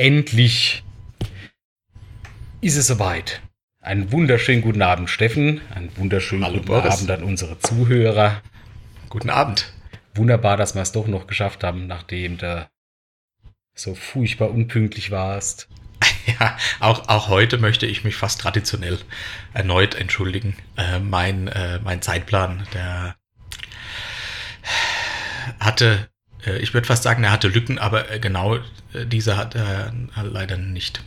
endlich ist es soweit. Einen wunderschönen guten Abend, Steffen. Einen wunderschönen Hallo, guten Boris. Abend an unsere Zuhörer. Guten Abend. Wunderbar, dass wir es doch noch geschafft haben, nachdem du so furchtbar unpünktlich warst. Ja, auch, auch heute möchte ich mich fast traditionell erneut entschuldigen. Äh, mein, äh, mein Zeitplan, der hatte, ich würde fast sagen, er hatte Lücken, aber äh, genau äh, diese hat er leider nicht.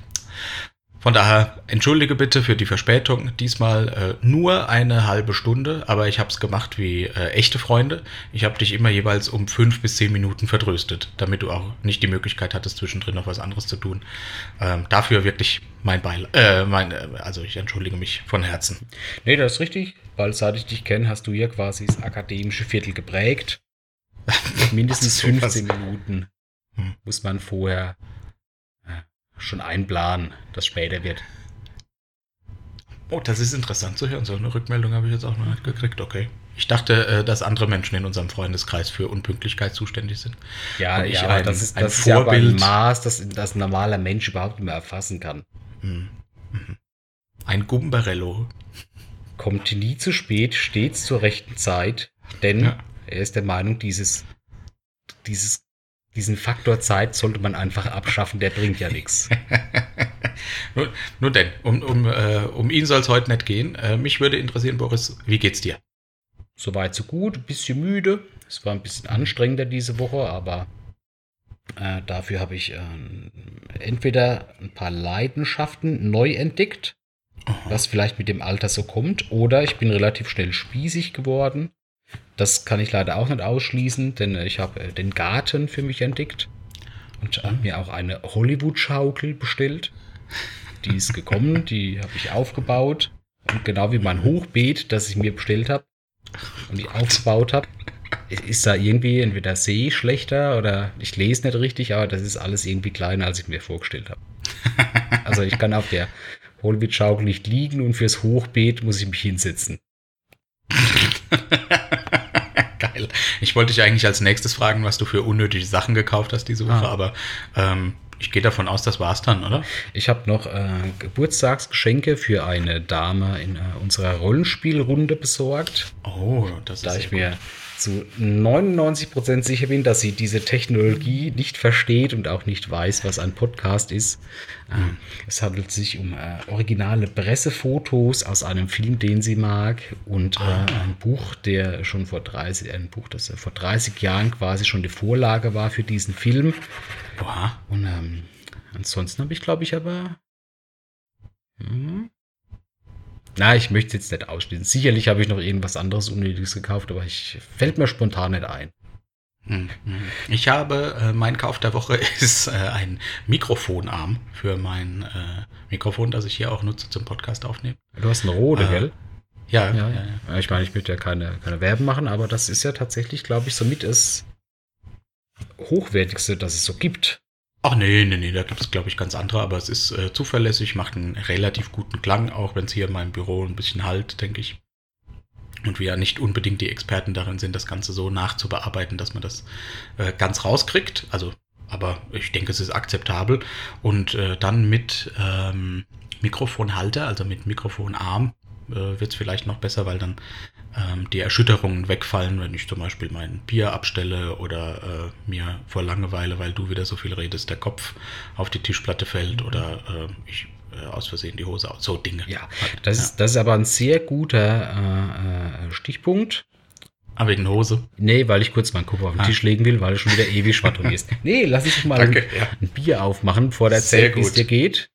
Von daher entschuldige bitte für die Verspätung. Diesmal äh, nur eine halbe Stunde, aber ich habe es gemacht wie äh, echte Freunde. Ich habe dich immer jeweils um fünf bis zehn Minuten verdröstet, damit du auch nicht die Möglichkeit hattest, zwischendrin noch was anderes zu tun. Ähm, dafür wirklich mein Beil. Äh, mein, äh, also ich entschuldige mich von Herzen. Nee, das ist richtig, weil seit ich dich kenne, hast du ja quasi das akademische Viertel geprägt. Mindestens Also sowas. 15 Minuten Hm. muss man vorher äh, schon einplanen, dass später wird. Oh, das ist interessant zu hören. So eine Rückmeldung habe ich jetzt auch noch nicht gekriegt. Okay. Ich dachte, äh, dass andere Menschen in unserem Freundeskreis für Unpünktlichkeit zuständig sind. Ja, Und ich ja, ein- das ist, ein das ist ja ein Vorbild. Maß, das, das ein normaler Mensch überhaupt nicht mehr erfassen kann. Hm. Mhm. Ein Gumbarello. Kommt nie zu spät, stets zur rechten Zeit, denn Ja. Er ist der Meinung, dieses, dieses, diesen Faktor Zeit sollte man einfach abschaffen, der bringt ja nichts. nur, nur denn, um, um, äh, um ihn soll es heute nicht gehen. Äh, mich würde interessieren, Boris, wie geht's dir? Soweit so gut, ein bisschen müde. Es war ein bisschen anstrengender diese Woche, aber äh, dafür habe ich ähm, entweder ein paar Leidenschaften neu entdeckt, was vielleicht mit dem Alter so kommt, oder ich bin relativ schnell spießig geworden. Das kann ich leider auch nicht ausschließen, denn ich habe äh, den Garten für mich entdeckt und habe mir auch eine Hollywood-Schaukel bestellt. Die ist gekommen, die habe ich aufgebaut. Und genau wie mein Hochbeet, das ich mir bestellt habe und ich aufgebaut habe, ist da irgendwie entweder sehe ich schlechter oder ich lese nicht richtig, aber das ist alles irgendwie kleiner, als ich mir vorgestellt habe. Also ich kann auf der Hollywood-Schaukel nicht liegen und fürs Hochbeet muss ich mich hinsetzen. Geil. Ich wollte dich eigentlich als nächstes fragen, was du für unnötige Sachen gekauft hast diese Woche, Ah. aber ähm, ich gehe davon aus, das war's dann, oder? Ich habe noch äh, Geburtstagsgeschenke für eine Dame in äh, unserer Rollenspielrunde besorgt. Oh, das ist da sehr ich gut. mir zu 99% sicher bin, dass sie diese Technologie nicht versteht und auch nicht weiß, was ein Podcast ist. Hm. Äh, Es handelt sich um äh, originale Pressefotos aus einem Film, den sie mag und äh, Ah. ein Buch, der schon vor 30, ein Buch, das äh, vor 30 Jahren quasi schon die Vorlage war für diesen Film. Boah. Und ähm, ansonsten habe ich, glaube ich, aber. Hm, na, ich möchte es jetzt nicht ausschließen. Sicherlich habe ich noch irgendwas anderes Unnötiges gekauft, aber ich fällt mir spontan nicht ein. Hm, hm. Ich habe, äh, mein Kauf der Woche ist äh, ein Mikrofonarm für mein äh, Mikrofon, das ich hier auch nutze zum Podcast aufnehmen. Du hast eine rote, Ah, gell? Ja, Ja, ja, ja. ja. Ich meine, ich möchte ja keine, keine Werben machen, aber das ist ja tatsächlich, glaube ich, somit das hochwertigste, das es so gibt. Ach nee, nee, nee, da gibt es, glaube ich, ganz andere, aber es ist äh, zuverlässig, macht einen relativ guten Klang, auch wenn es hier in meinem Büro ein bisschen halt, denke ich. Und wir ja nicht unbedingt die Experten darin sind, das Ganze so nachzubearbeiten, dass man das äh, ganz rauskriegt. Also, aber ich denke, es ist akzeptabel. Und äh, dann mit ähm, Mikrofonhalter, also mit Mikrofonarm, äh, wird es vielleicht noch besser, weil dann ähm, die Erschütterungen wegfallen, wenn ich zum Beispiel mein Bier abstelle oder äh, mir vor Langeweile, weil du wieder so viel redest, der Kopf auf die Tischplatte fällt oder äh, ich äh, aus Versehen die Hose aus. So Dinge. Ja, das ist, das ist aber ein sehr guter äh, äh, Stichpunkt. Ah, wegen Hose. Nee, weil ich kurz meinen Kopf auf den Ah. Tisch legen will, weil er schon wieder ewig schwadron ist. Nee, lass ich mal Danke. ein, Ja. ein Bier aufmachen, bevor der es gut. dir geht.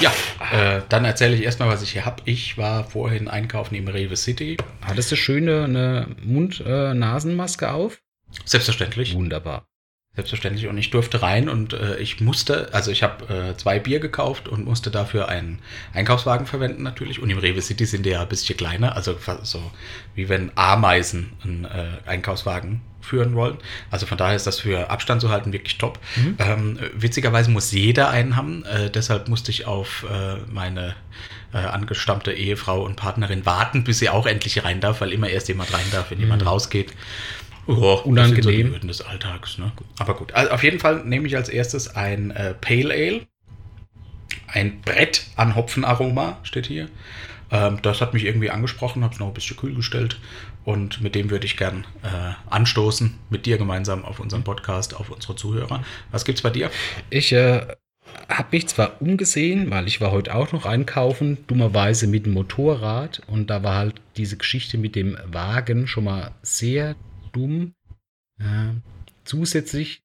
Ja, äh, dann erzähle ich erstmal, was ich hier habe. Ich war vorhin einkaufen im Rewe City. Hattest du schöne eine Mund-Nasenmaske auf? Selbstverständlich. Wunderbar. Selbstverständlich. Und ich durfte rein und äh, ich musste, also ich habe äh, zwei Bier gekauft und musste dafür einen Einkaufswagen verwenden natürlich. Und im Rewe City sind die ja ein bisschen kleiner, also so wie wenn Ameisen einen äh, Einkaufswagen führen wollen. Also von daher ist das für Abstand zu halten wirklich top. Mhm. Ähm, witzigerweise muss jeder einen haben. Äh, deshalb musste ich auf äh, meine äh, angestammte Ehefrau und Partnerin warten, bis sie auch endlich rein darf, weil immer erst jemand rein darf, wenn jemand Mhm. rausgeht. Oh, Unangenehm. Das sind so des Alltags, ne? Aber gut. Also auf jeden Fall nehme ich als erstes ein äh, Pale Ale. Ein Brett an Hopfenaroma steht hier. Ähm, das hat mich irgendwie angesprochen, habe es noch ein bisschen kühl gestellt. Und mit dem würde ich gern äh, anstoßen, mit dir gemeinsam auf unseren Podcast, auf unsere Zuhörer. Was gibt's bei dir? Ich äh, habe mich zwar umgesehen, weil ich war heute auch noch einkaufen, dummerweise mit dem Motorrad. Und da war halt diese Geschichte mit dem Wagen schon mal sehr dumm. Äh, zusätzlich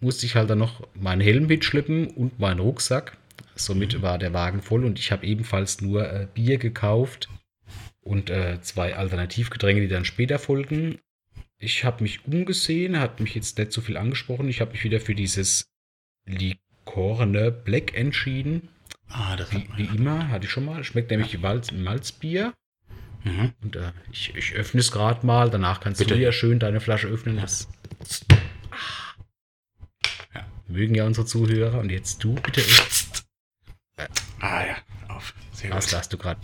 musste ich halt dann noch meinen Helm mitschleppen und meinen Rucksack. Somit war der Wagen voll und ich habe ebenfalls nur äh, Bier gekauft und äh, zwei Alternativgetränke, die dann später folgen. Ich habe mich umgesehen, hat mich jetzt nicht so viel angesprochen. Ich habe mich wieder für dieses Likorne Black entschieden. Ah, das Wie, wie ja. immer, hatte ich schon mal. Schmeckt nämlich wie Malz, Malzbier. Mhm. Und äh, ich, ich öffne es gerade mal. Danach kannst Bitte. du ja schön deine Flasche öffnen. Das Ja. mögen ja unsere Zuhörer. Und jetzt du bitte. Ah ja, auf. Sehr Was gut. hast du gerade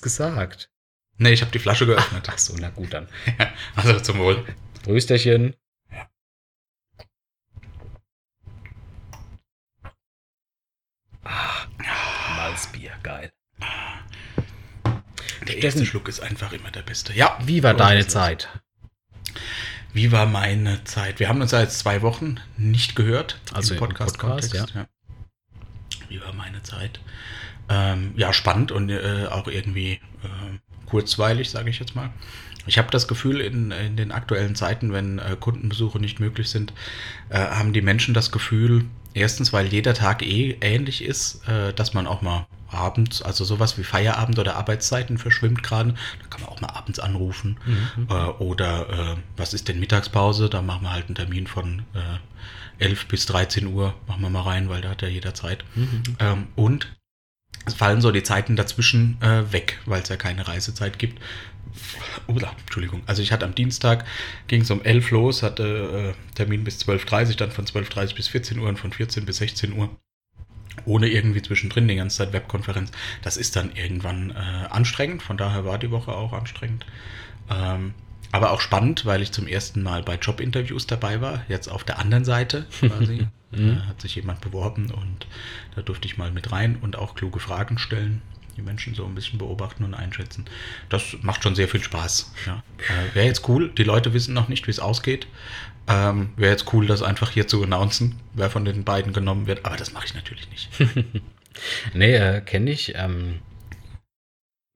gesagt? Nee, ich habe die Flasche geöffnet. Ach so, na gut dann. Also zum Wohl. Prösterchen. Ja. Ah, Malzbier, geil. Der Steffen. erste Schluck ist einfach immer der beste. Ja. Wie war deine? Zeit? Wie war meine Zeit? Wir haben uns ja jetzt zwei Wochen nicht gehört. Also im im Podcast-Kontext. Podcast, ja. Wie war meine Zeit? Ähm, ja, spannend und äh, auch irgendwie äh, kurzweilig, sage ich jetzt mal. Ich habe das Gefühl, in, in den aktuellen Zeiten, wenn äh, Kundenbesuche nicht möglich sind, äh, haben die Menschen das Gefühl, erstens, weil jeder Tag eh ähnlich ist, äh, dass man auch mal abends, also sowas wie Feierabend oder Arbeitszeiten verschwimmt gerade, da kann man auch mal abends anrufen. Mhm. Äh, oder äh, was ist denn Mittagspause? Da machen wir halt einen Termin von äh, 11 bis 13 Uhr, machen wir mal rein, weil da hat ja jeder Zeit. Mhm. Ähm, und es fallen so die Zeiten dazwischen äh, weg, weil es ja keine Reisezeit gibt. Ula, Entschuldigung. Also ich hatte am Dienstag, ging es um 11 los, hatte äh, Termin bis 12.30 Uhr, dann von 12.30 bis 14 Uhr und von 14 bis 16 Uhr. Ohne irgendwie zwischendrin die ganze Zeit Webkonferenz. Das ist dann irgendwann äh, anstrengend, von daher war die Woche auch anstrengend. Ähm, aber auch spannend, weil ich zum ersten Mal bei Jobinterviews dabei war, jetzt auf der anderen Seite quasi. Mhm. äh, hat sich jemand beworben und da durfte ich mal mit rein und auch kluge Fragen stellen, die Menschen so ein bisschen beobachten und einschätzen. Das macht schon sehr viel Spaß. Ja. Äh, Wäre jetzt cool, die Leute wissen noch nicht, wie es ausgeht. Ähm, Wäre jetzt cool, das einfach hier zu announcen, wer von den beiden genommen wird, aber das mache ich natürlich nicht. Nee, äh, kenne ich. Ähm,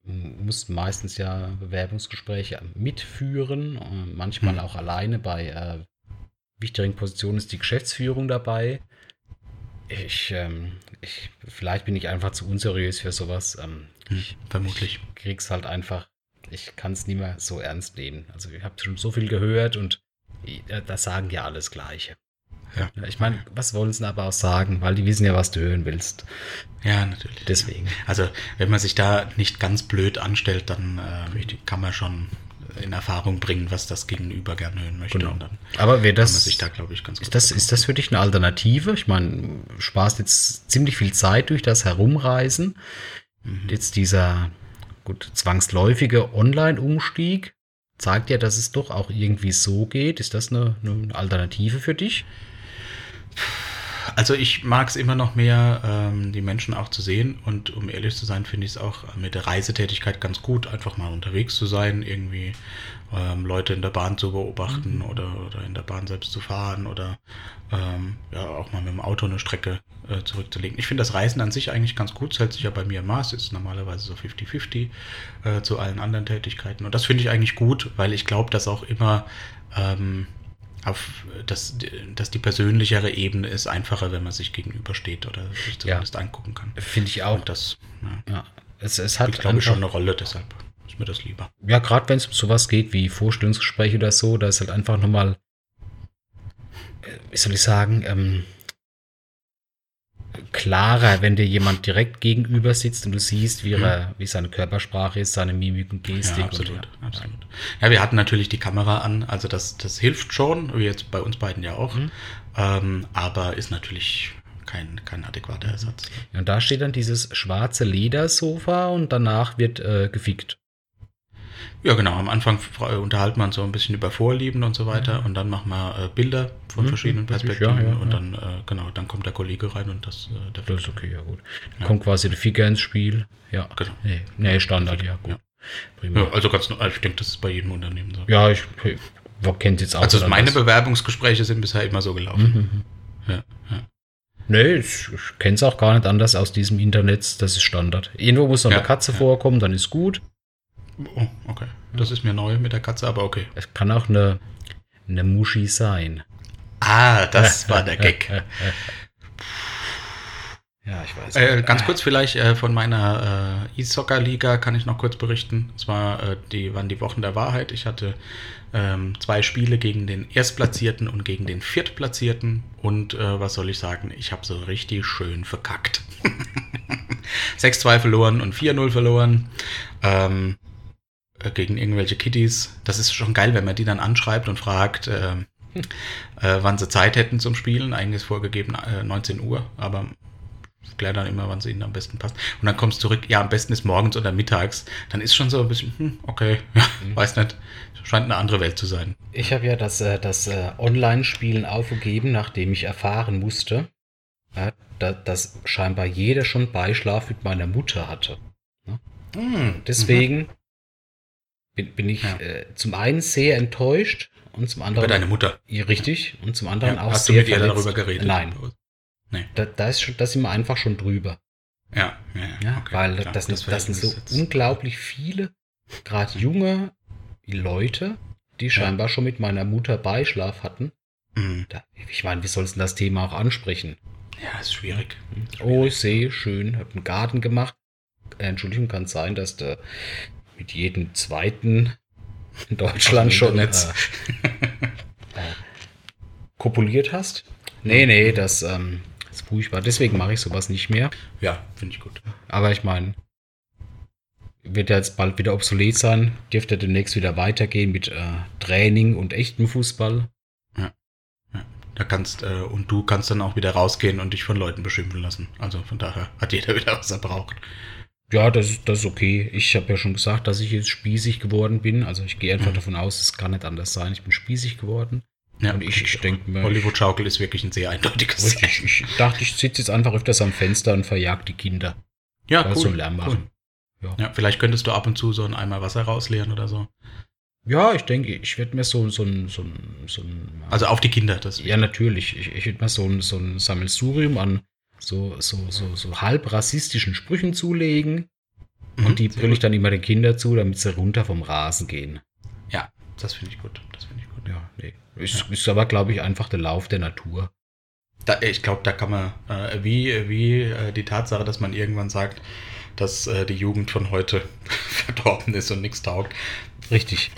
muss meistens ja Bewerbungsgespräche mitführen, äh, manchmal Hm. auch alleine. Bei äh, wichtigen Positionen ist die Geschäftsführung dabei. Ich, ähm, ich, vielleicht bin ich einfach zu unseriös für sowas. Ähm, Hm, vermutlich. Ich krieg's halt einfach, ich kann es nicht mehr so ernst nehmen. Also ich habe schon so viel gehört und äh, da sagen ja alles Gleiche. Ja. Ich meine, was wollen sie aber auch sagen? Weil die wissen ja, was du hören willst. Ja, natürlich. Deswegen. Also, wenn man sich da nicht ganz blöd anstellt, dann äh, kann man schon in Erfahrung bringen, was das Gegenüber gerne hören möchte. Genau. Aber wäre das, sich da, glaube ich, ganz ist das, ist das für dich eine Alternative? Ich meine, du sparst jetzt ziemlich viel Zeit durch das Herumreisen. Mhm. Jetzt dieser gut zwangsläufige Online-Umstieg zeigt ja, dass es doch auch irgendwie so geht. Ist das eine, eine Alternative für dich? Also ich mag es immer noch mehr, ähm, die Menschen auch zu sehen und um ehrlich zu sein, finde ich es auch mit der Reisetätigkeit ganz gut, einfach mal unterwegs zu sein, irgendwie ähm, Leute in der Bahn zu beobachten oder, oder in der Bahn selbst zu fahren oder ähm, ja auch mal mit dem Auto eine Strecke äh, zurückzulegen. Ich finde das Reisen an sich eigentlich ganz gut, es hält sich ja bei mir im Maß, ist normalerweise so 50-50 äh, zu allen anderen Tätigkeiten und das finde ich eigentlich gut, weil ich glaube, dass auch immer ähm, auf dass, dass die persönlichere Ebene ist einfacher, wenn man sich gegenübersteht oder sich zumindest angucken kann. Finde ich auch. Und das ja, Ja, es, es hat glaube ich, einfach- schon eine Rolle, deshalb mir das lieber. Ja, gerade wenn es um sowas geht wie Vorstellungsgespräche oder so, da ist halt einfach nochmal, äh, wie soll ich sagen, ähm, klarer, wenn dir jemand direkt gegenüber sitzt und du siehst, wie, er, wie seine Körpersprache ist, seine Mimik und Gestik. Mhm. Ja, absolut, und, ja. absolut. Ja, wir hatten natürlich die Kamera an, also das, das hilft schon, wie jetzt bei uns beiden ja auch, Mhm. ähm, aber ist natürlich kein, kein adäquater Ersatz. Ja, Und da steht dann dieses schwarze Ledersofa und danach wird äh, gefickt. Ja, genau. Am Anfang fra- unterhalten wir uns so ein bisschen über Vorlieben und so weiter und dann machen wir äh, Bilder von Mhm, verschiedenen richtig, Perspektiven ja, ja, und dann, äh, genau, dann kommt der Kollege rein und das, äh, der Das ist okay, ja gut. Dann kommt quasi der Figur ins Spiel. Ja. Genau. Nee, nee Standard, ja gut. Prima. Also ganz, no- ich denke, das ist bei jedem Unternehmen so. Ja, ich, ich kennt jetzt auch. Also meine. Bewerbungsgespräche sind bisher immer so gelaufen. Mhm. Ja, ja. Nee, ich, ich kenne es auch gar nicht anders aus diesem Internet. Das ist Standard. Irgendwo muss noch Ja, eine Katze ja. vorkommen, dann ist gut. Oh, okay. Das ist mir neu mit der Katze, aber okay. Es kann auch eine, eine Muschi sein. Ah, das war der Gag. Ja, ich weiß. Äh, ganz kurz vielleicht äh, von meiner äh, E-Soccer-Liga kann ich noch kurz berichten. Es war, äh, die, waren die Wochen der Wahrheit. Ich hatte ähm, zwei Spiele gegen den Erstplatzierten und gegen den Viertplatzierten. Und äh, was soll ich sagen? Ich habe so richtig schön verkackt. 6-2 verloren und 4-0 verloren. Ähm, äh, gegen irgendwelche Kitties. Das ist schon geil, wenn man die dann anschreibt und fragt, ähm, äh, wann sie Zeit hätten zum Spielen. Eigentlich ist vorgegeben äh, 19 Uhr, aber kläre dann immer, wann es ihnen am besten passt. Und dann kommst du zurück, ja, am besten ist morgens oder mittags. Dann ist schon so ein bisschen, hm, okay, ja, Mhm. weiß nicht. Scheint eine andere Welt zu sein. Ich habe ja das, äh, das äh, Online-Spielen aufgegeben, nachdem ich erfahren musste, dass scheinbar jeder schon Beischlaf mit meiner Mutter hatte. Hm, Deswegen bin, bin ich Ja. äh, zum einen sehr enttäuscht und zum Über anderen. deine Mutter. Ja, richtig. Und zum anderen Ja, auch hast du sehr mit ihr darüber geredet? Nein, da, da, ist schon, da sind wir einfach schon drüber. Ja, ja, okay, weil klar, das, sind, das sind so jetzt- unglaublich viele, gerade junge Leute, die scheinbar schon mit meiner Mutter Beischlaf hatten. Hm, Da, ich meine, wie sollst du das Thema auch ansprechen? Ja, ist schwierig. Oh, ich sehe, schön, hab einen Garten gemacht. Äh, Entschuldigung, kann sein, dass du mit jedem zweiten in Deutschland dem schon äh, äh, kopuliert hast. Nee, nee, das ähm, ist furchtbar. Deswegen mache ich sowas nicht mehr. Ja, finde ich gut. Aber ich meine, wird ja jetzt bald wieder obsolet sein. Dürfte demnächst wieder weitergehen mit äh, Training und echtem Fußball. Da kannst, äh, und du kannst dann auch wieder rausgehen und dich von Leuten beschimpfen lassen. Also von daher hat jeder wieder, was er braucht. Ja, das ist, das ist okay. Ich habe ja schon gesagt, dass ich jetzt spießig geworden bin. Also ich gehe einfach Mhm. davon aus, es kann nicht anders sein. Ich bin spießig geworden. Ja, Und ich- ich denk mir- Hollywood-Schaukel ist wirklich ein sehr eindeutiges Richtig. Ich dachte, ich sitze jetzt einfach öfters am Fenster und verjag die Kinder. Ja, cool. so Lärm machen. Cool. Ja, vielleicht könntest du ab und zu so ein Eimer Wasser rausleeren oder so. Ja, ich denke, ich werde mir so, so ein, so ein, so ein Also auf die Kinder, das. Ja, natürlich. Ich, ich würde mal so ein, so ein Sammelsurium an so, so, so, so halb rassistischen Sprüchen zulegen. Mhm, Und die brülle ich dann immer den Kindern zu, damit sie runter vom Rasen gehen. Ja, das finde ich gut. Das finde ich gut. Ja, nee. Ist, ist aber, glaube ich, einfach der Lauf der Natur. Da, ich glaube, da kann man, äh, wie, wie äh, die Tatsache, dass man irgendwann sagt, dass äh, die Jugend von heute verdorben ist und nichts taugt, Richtig.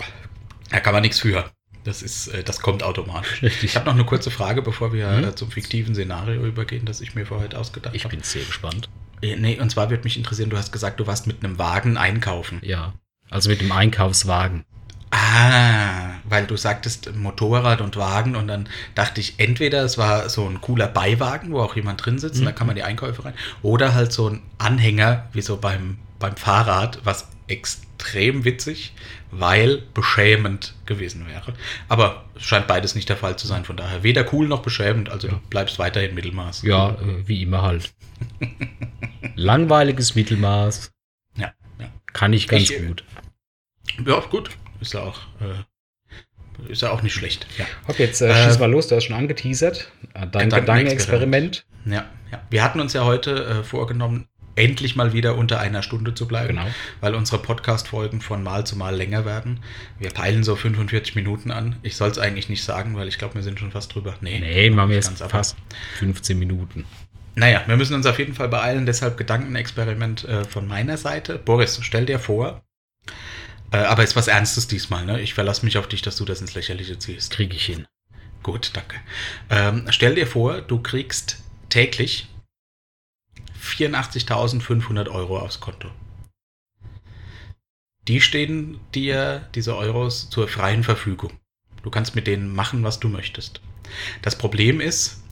da kann man nichts für. Das ist, äh, das kommt automatisch. Richtig. Ich habe noch eine kurze Frage, bevor wir Mhm. äh, zum fiktiven Szenario übergehen, das ich mir für heute ausgedacht Ich habe. bin sehr gespannt. Äh, Nee, und zwar würde mich interessieren, du hast gesagt, du warst mit einem Wagen einkaufen. Ja. Also mit dem Einkaufswagen. Ah, weil du sagtest Motorrad und Wagen und dann dachte ich, entweder es war so ein cooler Beiwagen, wo auch jemand drin sitzt und da kann man die Einkäufe rein, oder halt so ein Anhänger, wie so beim, beim Fahrrad, was extrem witzig, weil beschämend gewesen wäre. Aber es scheint beides nicht der Fall zu sein, von daher weder cool noch beschämend, also du bleibst weiterhin Mittelmaß. Ja, äh, wie immer halt. Langweiliges Mittelmaß. Ja, ja. Kann ich ganz Ich, äh, gut. Ja, gut. Ist ja auch, äh, ist ja auch nicht schlecht. Ja. Hopp, jetzt äh, Äh, schieß mal los, du hast schon angeteasert. Äh, Dein Gedankenexperiment. Gedankenexperiment. Ja, ja. Wir hatten uns ja heute äh, vorgenommen, endlich mal wieder unter einer Stunde zu bleiben, Genau. weil unsere Podcast-Folgen von Mal zu Mal länger werden. Wir peilen so 45 Minuten an. Ich soll es eigentlich nicht sagen, weil ich glaube, wir sind schon fast drüber. Nee, machen wir jetzt fast 15 Minuten. Naja, wir müssen uns auf jeden Fall beeilen, deshalb Gedankenexperiment äh, von meiner Seite. Boris, stell dir vor, äh, aber ist was Ernstes diesmal, ne? Ich verlasse mich auf dich, dass du das ins Lächerliche ziehst. Kriege ich hin. Gut, danke. Ähm, stell dir vor, du kriegst täglich 84.500 Euro aufs Konto. Die stehen dir, diese Euros, zur freien Verfügung. Du kannst mit denen machen, was du möchtest. Das Problem ist,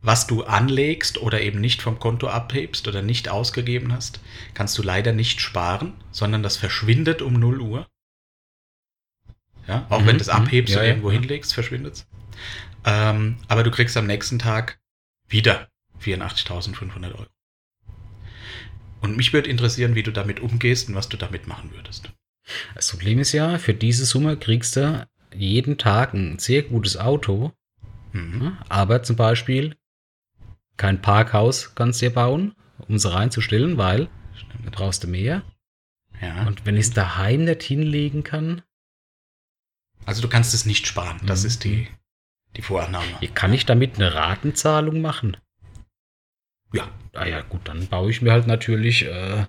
was du anlegst oder eben nicht vom Konto abhebst oder nicht ausgegeben hast, kannst du leider nicht sparen, sondern das verschwindet um 0 Uhr. Ja, auch Mhm, wenn du es abhebst Ja, und ja, irgendwo ja. hinlegst, verschwindet es. Ähm, aber du kriegst am nächsten Tag wieder 84.500 Euro. Und mich würde interessieren, wie du damit umgehst und was du damit machen würdest. Das Problem ist ja, für diese Summe kriegst du jeden Tag ein sehr gutes Auto, Mhm. aber zum Beispiel kein Parkhaus kannst du dir bauen, um es reinzustellen, weil da brauchst du mehr. Ja. Und wenn ich es daheim nicht hinlegen kann, Also du kannst es nicht sparen. Das Mhm. ist die, die Vorannahme. kann ich damit eine Ratenzahlung machen? Ja. Ah ja, gut, dann baue ich mir halt natürlich äh,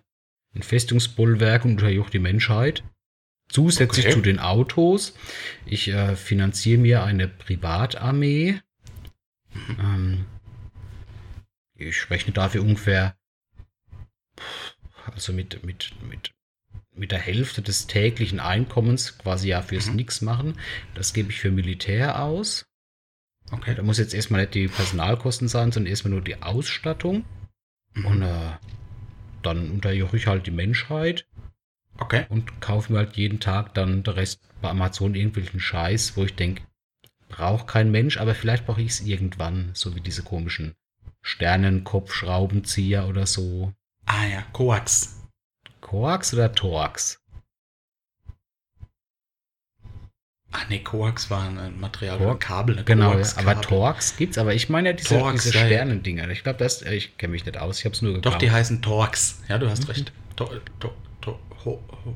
ein Festungsbollwerk und unterjoch die Menschheit. Zusätzlich Okay. zu den Autos. Ich äh, finanziere mir eine Privatarmee. Mhm. Ähm, ich rechne dafür ungefähr, also mit, mit, mit, mit der Hälfte des täglichen Einkommens quasi ja fürs Mhm. Nix machen. Das gebe ich für Militär aus. Okay. Da muss jetzt erstmal nicht die Personalkosten sein, sondern erstmal nur die Ausstattung. Mhm. Und äh, dann unterjoche ich halt die Menschheit okay. und kaufe mir halt jeden Tag dann der Rest bei Amazon irgendwelchen Scheiß, wo ich denke, braucht kein Mensch, aber vielleicht brauche ich es irgendwann, so wie diese komischen Sternenkopfschraubenzieher oder so. Ah ja, Coax. Koax oder Torx? Ah nee, Coax war ein Material, Coax? ein Kabel. Eine Genau, ja, Coax-Kabel. aber Torx gibt's, aber ich meine ja diese, Torx, diese ja, ja. Sternendinger. Ich glaube, das, äh, ich kenne mich nicht aus, ich habe es nur gekauft. Doch, die heißen Torx. Ja, du hast Mhm. recht. To, to, to, ho, ho.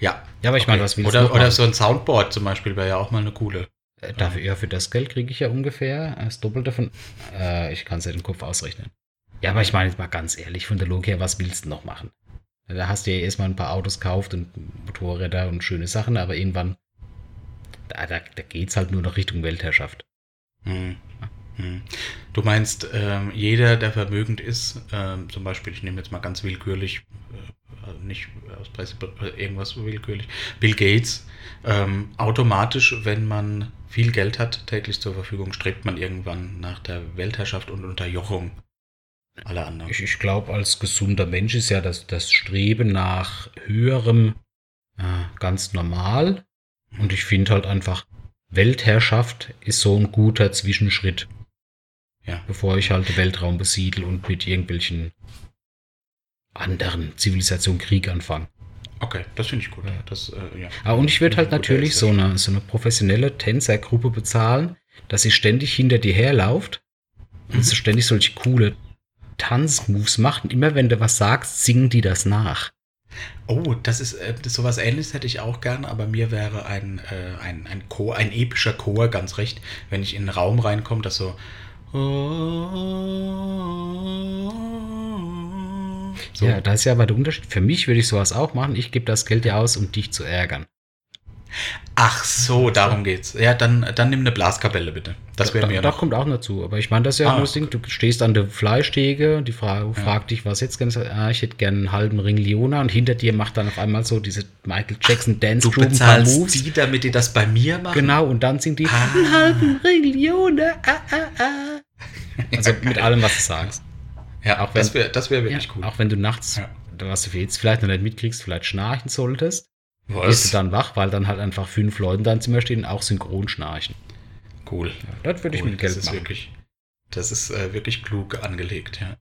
Ja. ja, aber ich okay. meine, was willst du oder, noch oder so ein Soundboard zum Beispiel wäre ja auch mal eine coole. Äh, Dafür, ja, für das Geld kriege ich ja ungefähr das Doppelte von. Äh, ich kann es ja den Kopf ausrechnen. Ja, aber ich meine jetzt mal ganz ehrlich, von der Logik her, was willst du noch machen? Da hast du ja erstmal ein paar Autos gekauft und Motorräder und schöne Sachen, aber irgendwann, da, da, da geht es halt nur noch Richtung Weltherrschaft. Hm. Hm. Du meinst, ähm, jeder, der vermögend ist, ähm, zum Beispiel, ich nehme jetzt mal ganz willkürlich, äh, nicht aus Presse, äh, irgendwas willkürlich, Bill Gates, ähm, automatisch, wenn man viel Geld hat, täglich zur Verfügung, strebt man irgendwann nach der Weltherrschaft und Unterjochung aller anderen. Ich, ich glaube, als gesunder Mensch ist ja das, das Streben nach höherem äh, ganz normal. Und ich finde halt einfach, Weltherrschaft ist so ein guter Zwischenschritt. Ja. Bevor ich halt den Weltraum besiedle und mit irgendwelchen anderen Zivilisationen Krieg anfange. Okay, das finde ich gut. Das, äh, ja. Ah, und ich würde halt natürlich so eine, so eine professionelle Tänzergruppe bezahlen, dass sie ständig hinter dir herlauft und Mhm. so ständig solche coole Tanzmoves macht. Und immer wenn du was sagst, singen die das nach. Oh, das ist äh, das, sowas ähnliches hätte ich auch gern, aber mir wäre ein, äh, ein, ein, Chor, ein epischer Chor ganz recht, wenn ich in einen Raum reinkomme, das so. So. Ja, da ist ja aber der Unterschied. Für mich würde ich sowas auch machen. Ich gebe das Geld dir aus, um dich zu ärgern. Ach so, darum geht's. Ja, dann, dann nimm eine Blaskapelle bitte. Das wäre da, mir da noch. kommt auch noch zu. Aber ich meine, das ist ja Ah, nur das Ding. Du stehst an der Fleischtheke und die Frage Ja. fragt dich, was jetzt gerne ah, ich hätte gerne einen halben Ring Leona und hinter dir macht dann auf einmal so diese Michael Jackson Dance Du bezahlst Moves. die, damit die das bei mir machen? Genau, und dann singt die Ah. einen halben Ring Leona. Ah, ah, ah. Also mit allem, was du sagst. Ja, Auch wenn- das wäre das wär wirklich Ja, cool. Auch wenn du nachts, Ja. was du jetzt vielleicht noch nicht mitkriegst, vielleicht schnarchen solltest, Was? bist du dann wach, weil dann halt einfach fünf Leute in deinem Zimmer stehen und auch synchron schnarchen. Cool. Ja, das würde ich Cool, mit das Geld ist machen. Wirklich, das ist äh, wirklich klug angelegt, ja.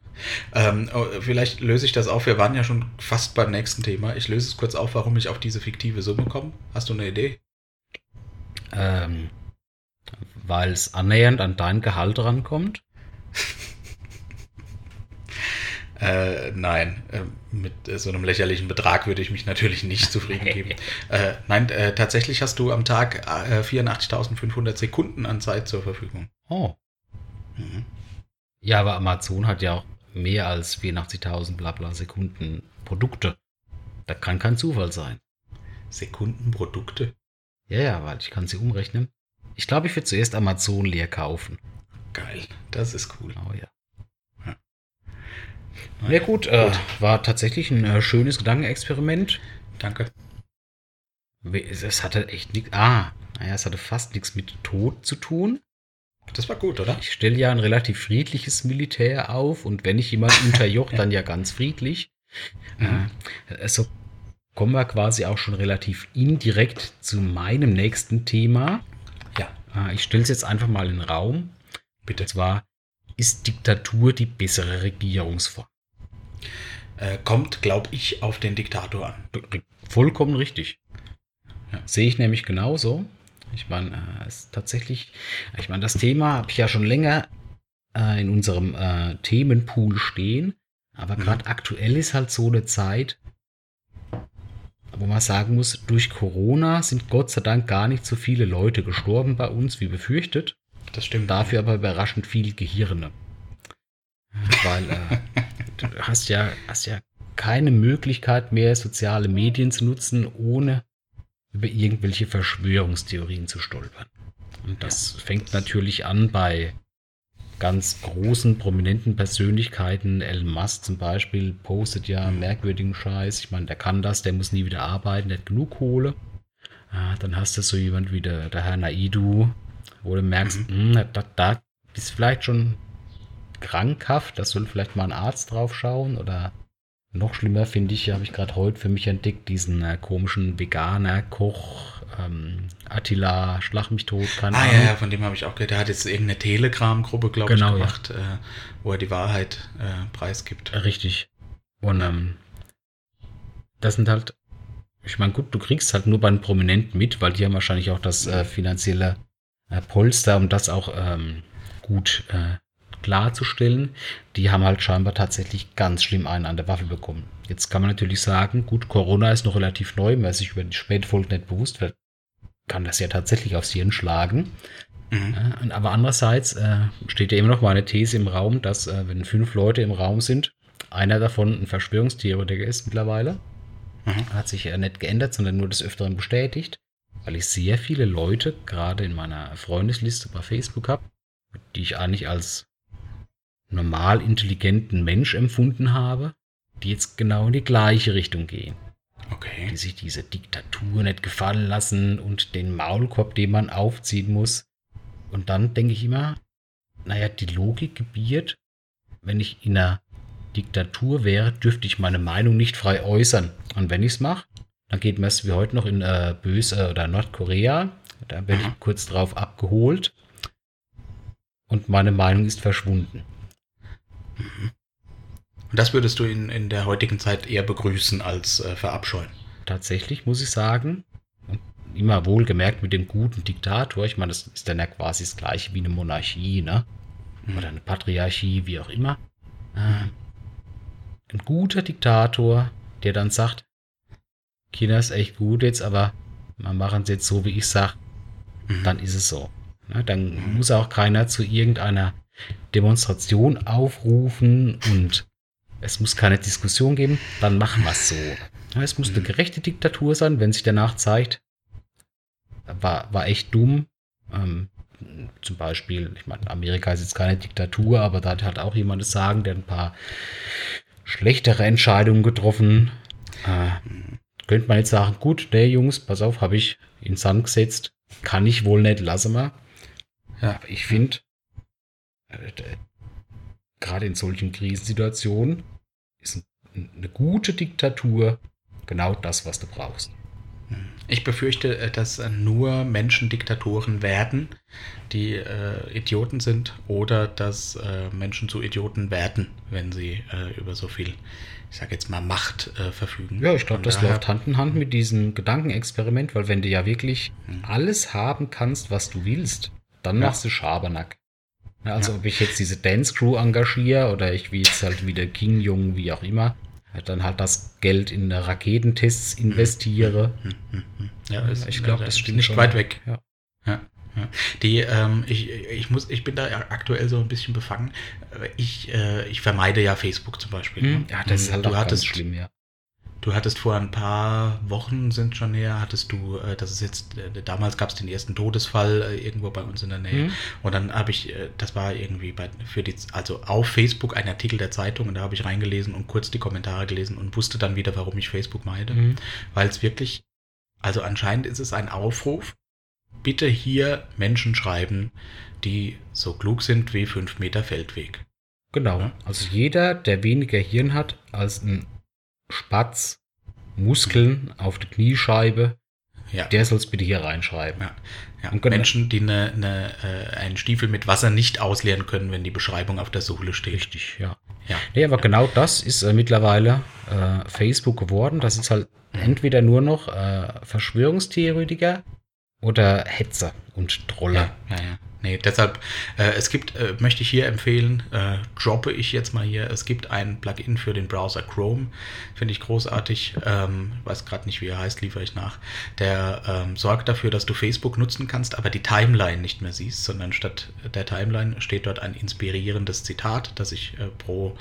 Ähm, oh, vielleicht löse ich das auf. Wir waren ja schon fast beim nächsten Thema. Ich löse es kurz auf, warum ich auf diese fiktive Summe komme. Hast du eine Idee? Ähm, weil es annähernd an dein Gehalt rankommt. Äh, nein, äh, mit so einem lächerlichen Betrag würde ich mich natürlich nicht zufrieden geben. Äh, nein, äh, tatsächlich hast du am Tag äh, 84.500 Sekunden an Zeit zur Verfügung. Oh. Mhm. Ja, aber Amazon hat ja auch mehr als 84.000 blabla Sekunden Produkte. Da kann kein Zufall sein. Sekundenprodukte? Ja, ja, weil ich kann sie umrechnen. Ich glaube, ich würde zuerst Amazon leer kaufen. Geil, das ist cool. Oh. Ja. Ja gut, äh, war tatsächlich ein äh, schönes Gedankenexperiment. Danke. Es, hatte echt nichts. Ah, naja, es hatte fast nichts mit Tod zu tun. Das war gut, oder? Ich stelle ja ein relativ friedliches Militär auf und wenn ich jemanden unterjocht, dann ja ganz friedlich. Mhm. Äh, so kommen wir quasi auch schon relativ indirekt zu meinem nächsten Thema. Ja. Äh, Ich stelle es jetzt einfach mal in den Raum. Bitte. Und zwar, ist Diktatur die bessere Regierungsform? Äh, kommt, glaube ich, auf den Diktator an. Vollkommen richtig. Ja. Sehe ich nämlich genauso. Ich meine, äh, es ist tatsächlich, ich meine, das Thema habe ich ja schon länger äh, in unserem äh, Themenpool stehen. Aber Mhm. gerade aktuell ist halt so eine Zeit, wo man sagen muss, durch Corona sind Gott sei Dank gar nicht so viele Leute gestorben bei uns, wie befürchtet. Das stimmt. Dafür aber überraschend viel Gehirne. Weil äh, du hast ja, hast ja keine Möglichkeit mehr, soziale Medien zu nutzen, ohne über irgendwelche Verschwörungstheorien zu stolpern. Und das fängt natürlich an bei ganz großen, prominenten Persönlichkeiten. Elon Musk zum Beispiel postet ja merkwürdigen Scheiß. Ich meine, der kann das, der muss nie wieder arbeiten, der hat genug Kohle. Ah, dann hast du so jemand wie der, der Herr Naidu, wo du merkst, hm, da, da ist vielleicht schon krankhaft, da soll vielleicht mal ein Arzt drauf schauen oder noch schlimmer finde ich, habe ich gerade heute für mich entdeckt, diesen äh, komischen Veganer, Koch, ähm, Attila, Schlag mich tot, keine Ah Ahnung. ja, ja, von dem habe ich auch gehört. Der hat jetzt irgendeine Telegram-Gruppe, glaube Genau, ich, ja. gemacht, äh, wo er die Wahrheit äh, preisgibt. Richtig. Und ähm, das sind halt, ich meine, gut, du kriegst halt nur bei den Prominenten mit, weil die haben wahrscheinlich auch das äh, finanzielle äh, Polster, um das auch ähm, gut äh, klarzustellen. Die haben halt scheinbar tatsächlich ganz schlimm einen an der Waffel bekommen. Jetzt kann man natürlich sagen, gut, Corona ist noch relativ neu, wer sich über die Spätfolgen nicht bewusst wird, kann das ja tatsächlich aufs Hirn schlagen. Mhm. Aber andererseits äh, steht ja immer noch meine These im Raum, dass äh, wenn fünf Leute im Raum sind, einer davon ein Verschwörungstheoretiker ist mittlerweile, Mhm. hat sich ja nicht geändert, sondern nur des Öfteren bestätigt, weil ich sehr viele Leute gerade in meiner Freundesliste bei Facebook habe, die ich eigentlich als normal intelligenten Mensch empfunden habe, die jetzt genau in die gleiche Richtung gehen Okay. die sich diese Diktatur nicht gefallen lassen und den Maulkorb, den man aufziehen muss. Und dann denke ich immer, naja, die Logik gebiert, wenn ich in einer Diktatur wäre, dürfte ich meine Meinung nicht frei äußern. Und wenn ich es mache, dann geht es wie heute noch in äh, Böse oder Nordkorea. Da werde ich kurz drauf abgeholt und meine Meinung ist verschwunden. Und das würdest du in, in der heutigen Zeit eher begrüßen als äh, verabscheuen. tatsächlich, muss ich sagen. Immer wohlgemerkt mit dem guten Diktator. Ich meine, das ist dann ja quasi das gleiche wie eine Monarchie, ne? Oder eine Patriarchie, wie auch immer. Äh, ein guter Diktator, der dann sagt, China ist echt gut jetzt, aber wir machen es jetzt so, wie ich sag, Mhm. dann ist es so. Ne? Dann Mhm. muss auch keiner zu irgendeiner Demonstration aufrufen und es muss keine Diskussion geben, dann machen wir es so. Ja, es muss eine Mhm. gerechte Diktatur sein, wenn sich danach zeigt, war, war echt dumm. Ähm, zum Beispiel, ich meine, Amerika ist jetzt keine Diktatur, aber da hat halt auch jemand das Sagen, der ein paar schlechtere Entscheidungen getroffen. Äh, könnte man jetzt sagen, gut, nee, Jungs, pass auf, habe ich in Sand gesetzt. Kann ich wohl nicht, lasse mal. Ja. Aber ich finde, äh, d- gerade in solchen Krisensituationen ist ein, eine gute Diktatur genau das, was du brauchst. Ich befürchte, äh, dass äh, nur Menschen Diktatoren werden, die äh, Idioten sind oder dass äh, Menschen zu Idioten werden, wenn sie äh, über so viel, ich sage jetzt mal, Macht äh, verfügen. Ja, ich glaube, das daher- läuft Hand in Hand mit diesem Gedankenexperiment, weil wenn du ja wirklich Mhm. alles haben kannst, was du willst, dann Ja. machst du Schabernack. Ja, also Ja. ob ich jetzt diese Dance Crew engagiere oder ich wie jetzt halt wieder King Jung, wie auch immer, dann halt das Geld in Raketentests investiere. Hm, hm, hm. Ja, Ich glaube, das stimmt nicht schon. weit weg. Ja. Die, ähm, ich, ich muss, ich bin da aktuell so ein bisschen befangen. Ich, äh, ich vermeide ja Facebook zum Beispiel. ne? Hm, Ja, das ist halt du auch hattest, schlimm, ja. Du hattest vor ein paar Wochen sind schon her, hattest du, äh, das ist jetzt, äh, damals gab es den ersten Todesfall äh, irgendwo bei uns in der Nähe. Hm? Und dann habe ich, äh, das war irgendwie bei, für die, also auf Facebook ein Artikel der Zeitung und da habe ich reingelesen und kurz die Kommentare gelesen und wusste dann wieder, warum ich Facebook meide. Hm. Weil es wirklich, also anscheinend ist es ein Aufruf, bitte hier Menschen schreiben, die so klug sind wie fünf Meter Feldweg. Genau. Ja. Also jeder, der weniger Hirn hat als ein Spatz, Muskeln auf der Kniescheibe, Ja. der soll es bitte hier reinschreiben. Ja, ja. Und genau- Menschen, die eine, eine, äh, einen Stiefel mit Wasser nicht ausleeren können, wenn die Beschreibung auf der Sohle steht. Richtig, ja. Ja. Nee, aber genau das ist äh, mittlerweile äh, Facebook geworden. Das ist halt entweder nur noch äh, Verschwörungstheoretiker oder Hetzer und Troller. Ja, ja, ja. Nee, deshalb, äh, es gibt, äh, möchte ich hier empfehlen, äh, droppe ich jetzt mal hier, es gibt ein Plugin für den Browser Chrome, finde ich großartig, ähm, weiß gerade nicht, wie er heißt, liefere ich nach, der ähm, sorgt dafür, dass du Facebook nutzen kannst, aber die Timeline nicht mehr siehst, sondern statt der Timeline steht dort ein inspirierendes Zitat, das sich äh, pro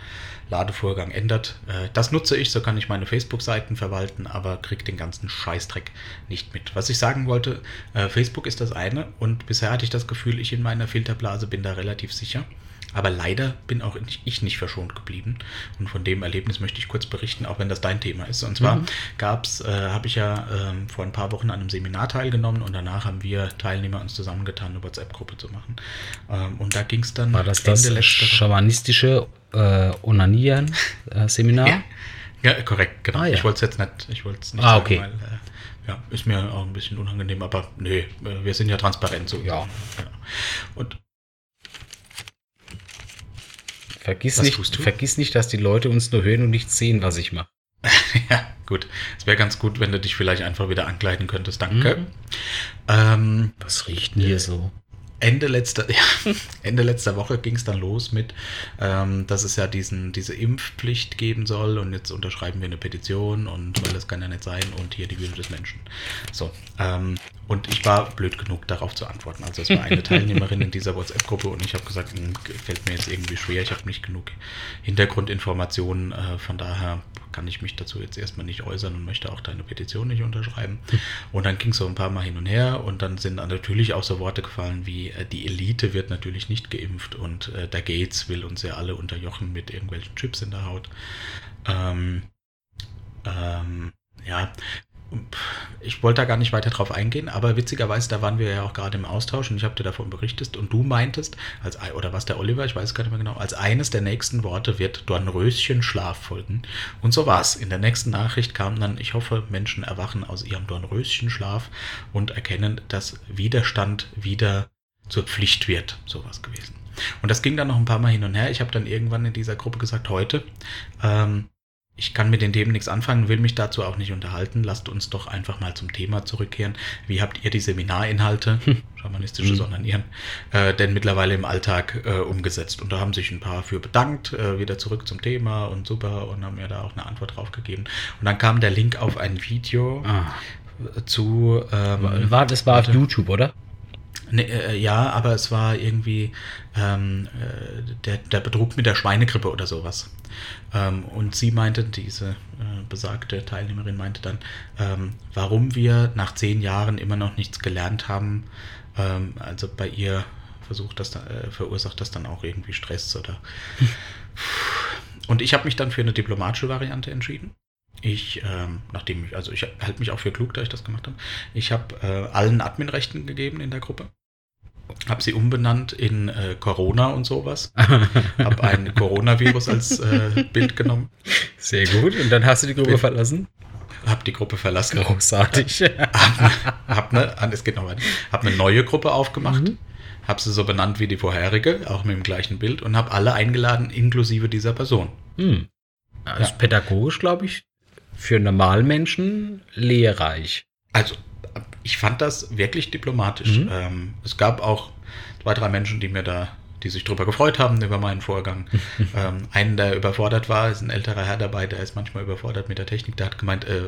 Ladevorgang ändert. Äh, das nutze ich, so kann ich meine Facebook-Seiten verwalten, aber krieg den ganzen Scheißdreck nicht mit. Was ich sagen wollte, äh, Facebook ist das eine und bisher hatte ich das Gefühl, ich in meiner Filterblase bin da relativ sicher. Aber leider bin auch ich- ich nicht verschont geblieben. Und von dem Erlebnis möchte ich kurz berichten, auch wenn das dein Thema ist. Und zwar Mhm. gab's, äh, habe ich ja ähm, vor ein paar Wochen an einem Seminar teilgenommen und danach haben wir Teilnehmer uns zusammengetan, eine WhatsApp-Gruppe zu machen. Ähm, und da ging es dann War das das letzter Woche- schamanistische äh, Onanieren-Seminar? Ja, ja, korrekt, genau. Ah, ja. Ich wollte es jetzt nicht, ich wollte es nicht Ah, sagen, okay. weil äh, ja, ist mir auch ein bisschen unangenehm, aber nee, äh, wir sind ja transparent so. Ja. Und Vergiss, Was nicht, tust du? vergiss nicht, dass die Leute uns nur hören und nicht sehen, was ich mache. ja, gut. Es wäre ganz gut, wenn du dich vielleicht einfach wieder ankleiden könntest. Danke. Mhm. Ähm, Was riecht denn hier so? Ende letzter, ja, Ende letzter Woche ging es dann los mit, ähm, dass es ja diesen, diese Impfpflicht geben soll und jetzt unterschreiben wir eine Petition und weil das kann ja nicht sein und hier die Würde des Menschen. So, ähm, und ich war blöd genug, darauf zu antworten. Also es war eine Teilnehmerin in dieser WhatsApp-Gruppe und ich habe gesagt, hm, fällt mir jetzt irgendwie schwer, ich habe nicht genug Hintergrundinformationen, äh, von daher kann ich mich dazu jetzt erstmal nicht äußern und möchte auch deine Petition nicht unterschreiben. Und dann ging es so ein paar Mal hin und her und dann sind natürlich auch so Worte gefallen wie, äh, die Elite wird natürlich nicht geimpft und äh, der Gates will uns ja alle unterjochen mit irgendwelchen Chips in der Haut. Ähm, ähm, ja, ich wollte da gar nicht weiter drauf eingehen, aber witzigerweise, da waren wir ja auch gerade im Austausch und ich habe dir davon berichtet und du meintest, als, oder was der Oliver, ich weiß gar nicht mehr genau, als eines der nächsten Worte wird Dornröschen Schlaf folgen. Und so war's. In der nächsten Nachricht kam dann, ich hoffe, Menschen erwachen aus ihrem Dornröschen Schlaf und erkennen, dass Widerstand wieder zur Pflicht wird. Sowas gewesen. Und das ging dann noch ein paar Mal hin und her. Ich habe dann irgendwann in dieser Gruppe gesagt, heute, ähm, ich kann mit den Themen nichts anfangen, will mich dazu auch nicht unterhalten. Lasst uns doch einfach mal zum Thema zurückkehren. Wie habt ihr die Seminarinhalte, schamanistische Hm. Sonanieren, äh, denn mittlerweile im Alltag äh, umgesetzt? Und da haben sich ein paar für bedankt, äh, wieder zurück zum Thema und super und haben mir da auch eine Antwort drauf gegeben. Und dann kam der Link auf ein Video Ah, zu. Ähm, war, das war auf YouTube, oder? Nee, äh, ja, aber es war irgendwie ähm, äh, der, der Betrug mit der Schweinegrippe oder sowas. Ähm, und sie meinte, diese äh, besagte Teilnehmerin meinte dann, ähm, warum wir nach zehn Jahren immer noch nichts gelernt haben. Ähm, also bei ihr versucht das, da- äh, verursacht das dann auch irgendwie Stress oder. Und ich habe mich dann für eine diplomatische Variante entschieden. Ich, ähm, nachdem ich, also ich halte mich auch für klug, da ich das gemacht habe. Ich habe äh, allen Adminrechten gegeben in der Gruppe. Habe sie umbenannt in äh, Corona und sowas. Habe ein Coronavirus als äh, Bild genommen. Sehr gut. Und dann hast du die Gruppe Bin- verlassen? Habe die Gruppe verlassen. Großartig. Hab ne, es geht noch weiter. Hab eine neue Gruppe aufgemacht. Mhm. Habe sie so benannt wie die vorherige, auch mit dem gleichen Bild. Und habe alle eingeladen, inklusive dieser Person. Hm. Das ist pädagogisch, glaube ich, für Normalmenschen lehrreich. Also, ich fand das wirklich diplomatisch. Mhm. Ähm, es gab auch zwei, drei Menschen, die mir da, die sich drüber gefreut haben über meinen Vorgang. ähm, einen, der überfordert war, ist ein älterer Herr dabei, der ist manchmal überfordert mit der Technik. Der hat gemeint, äh,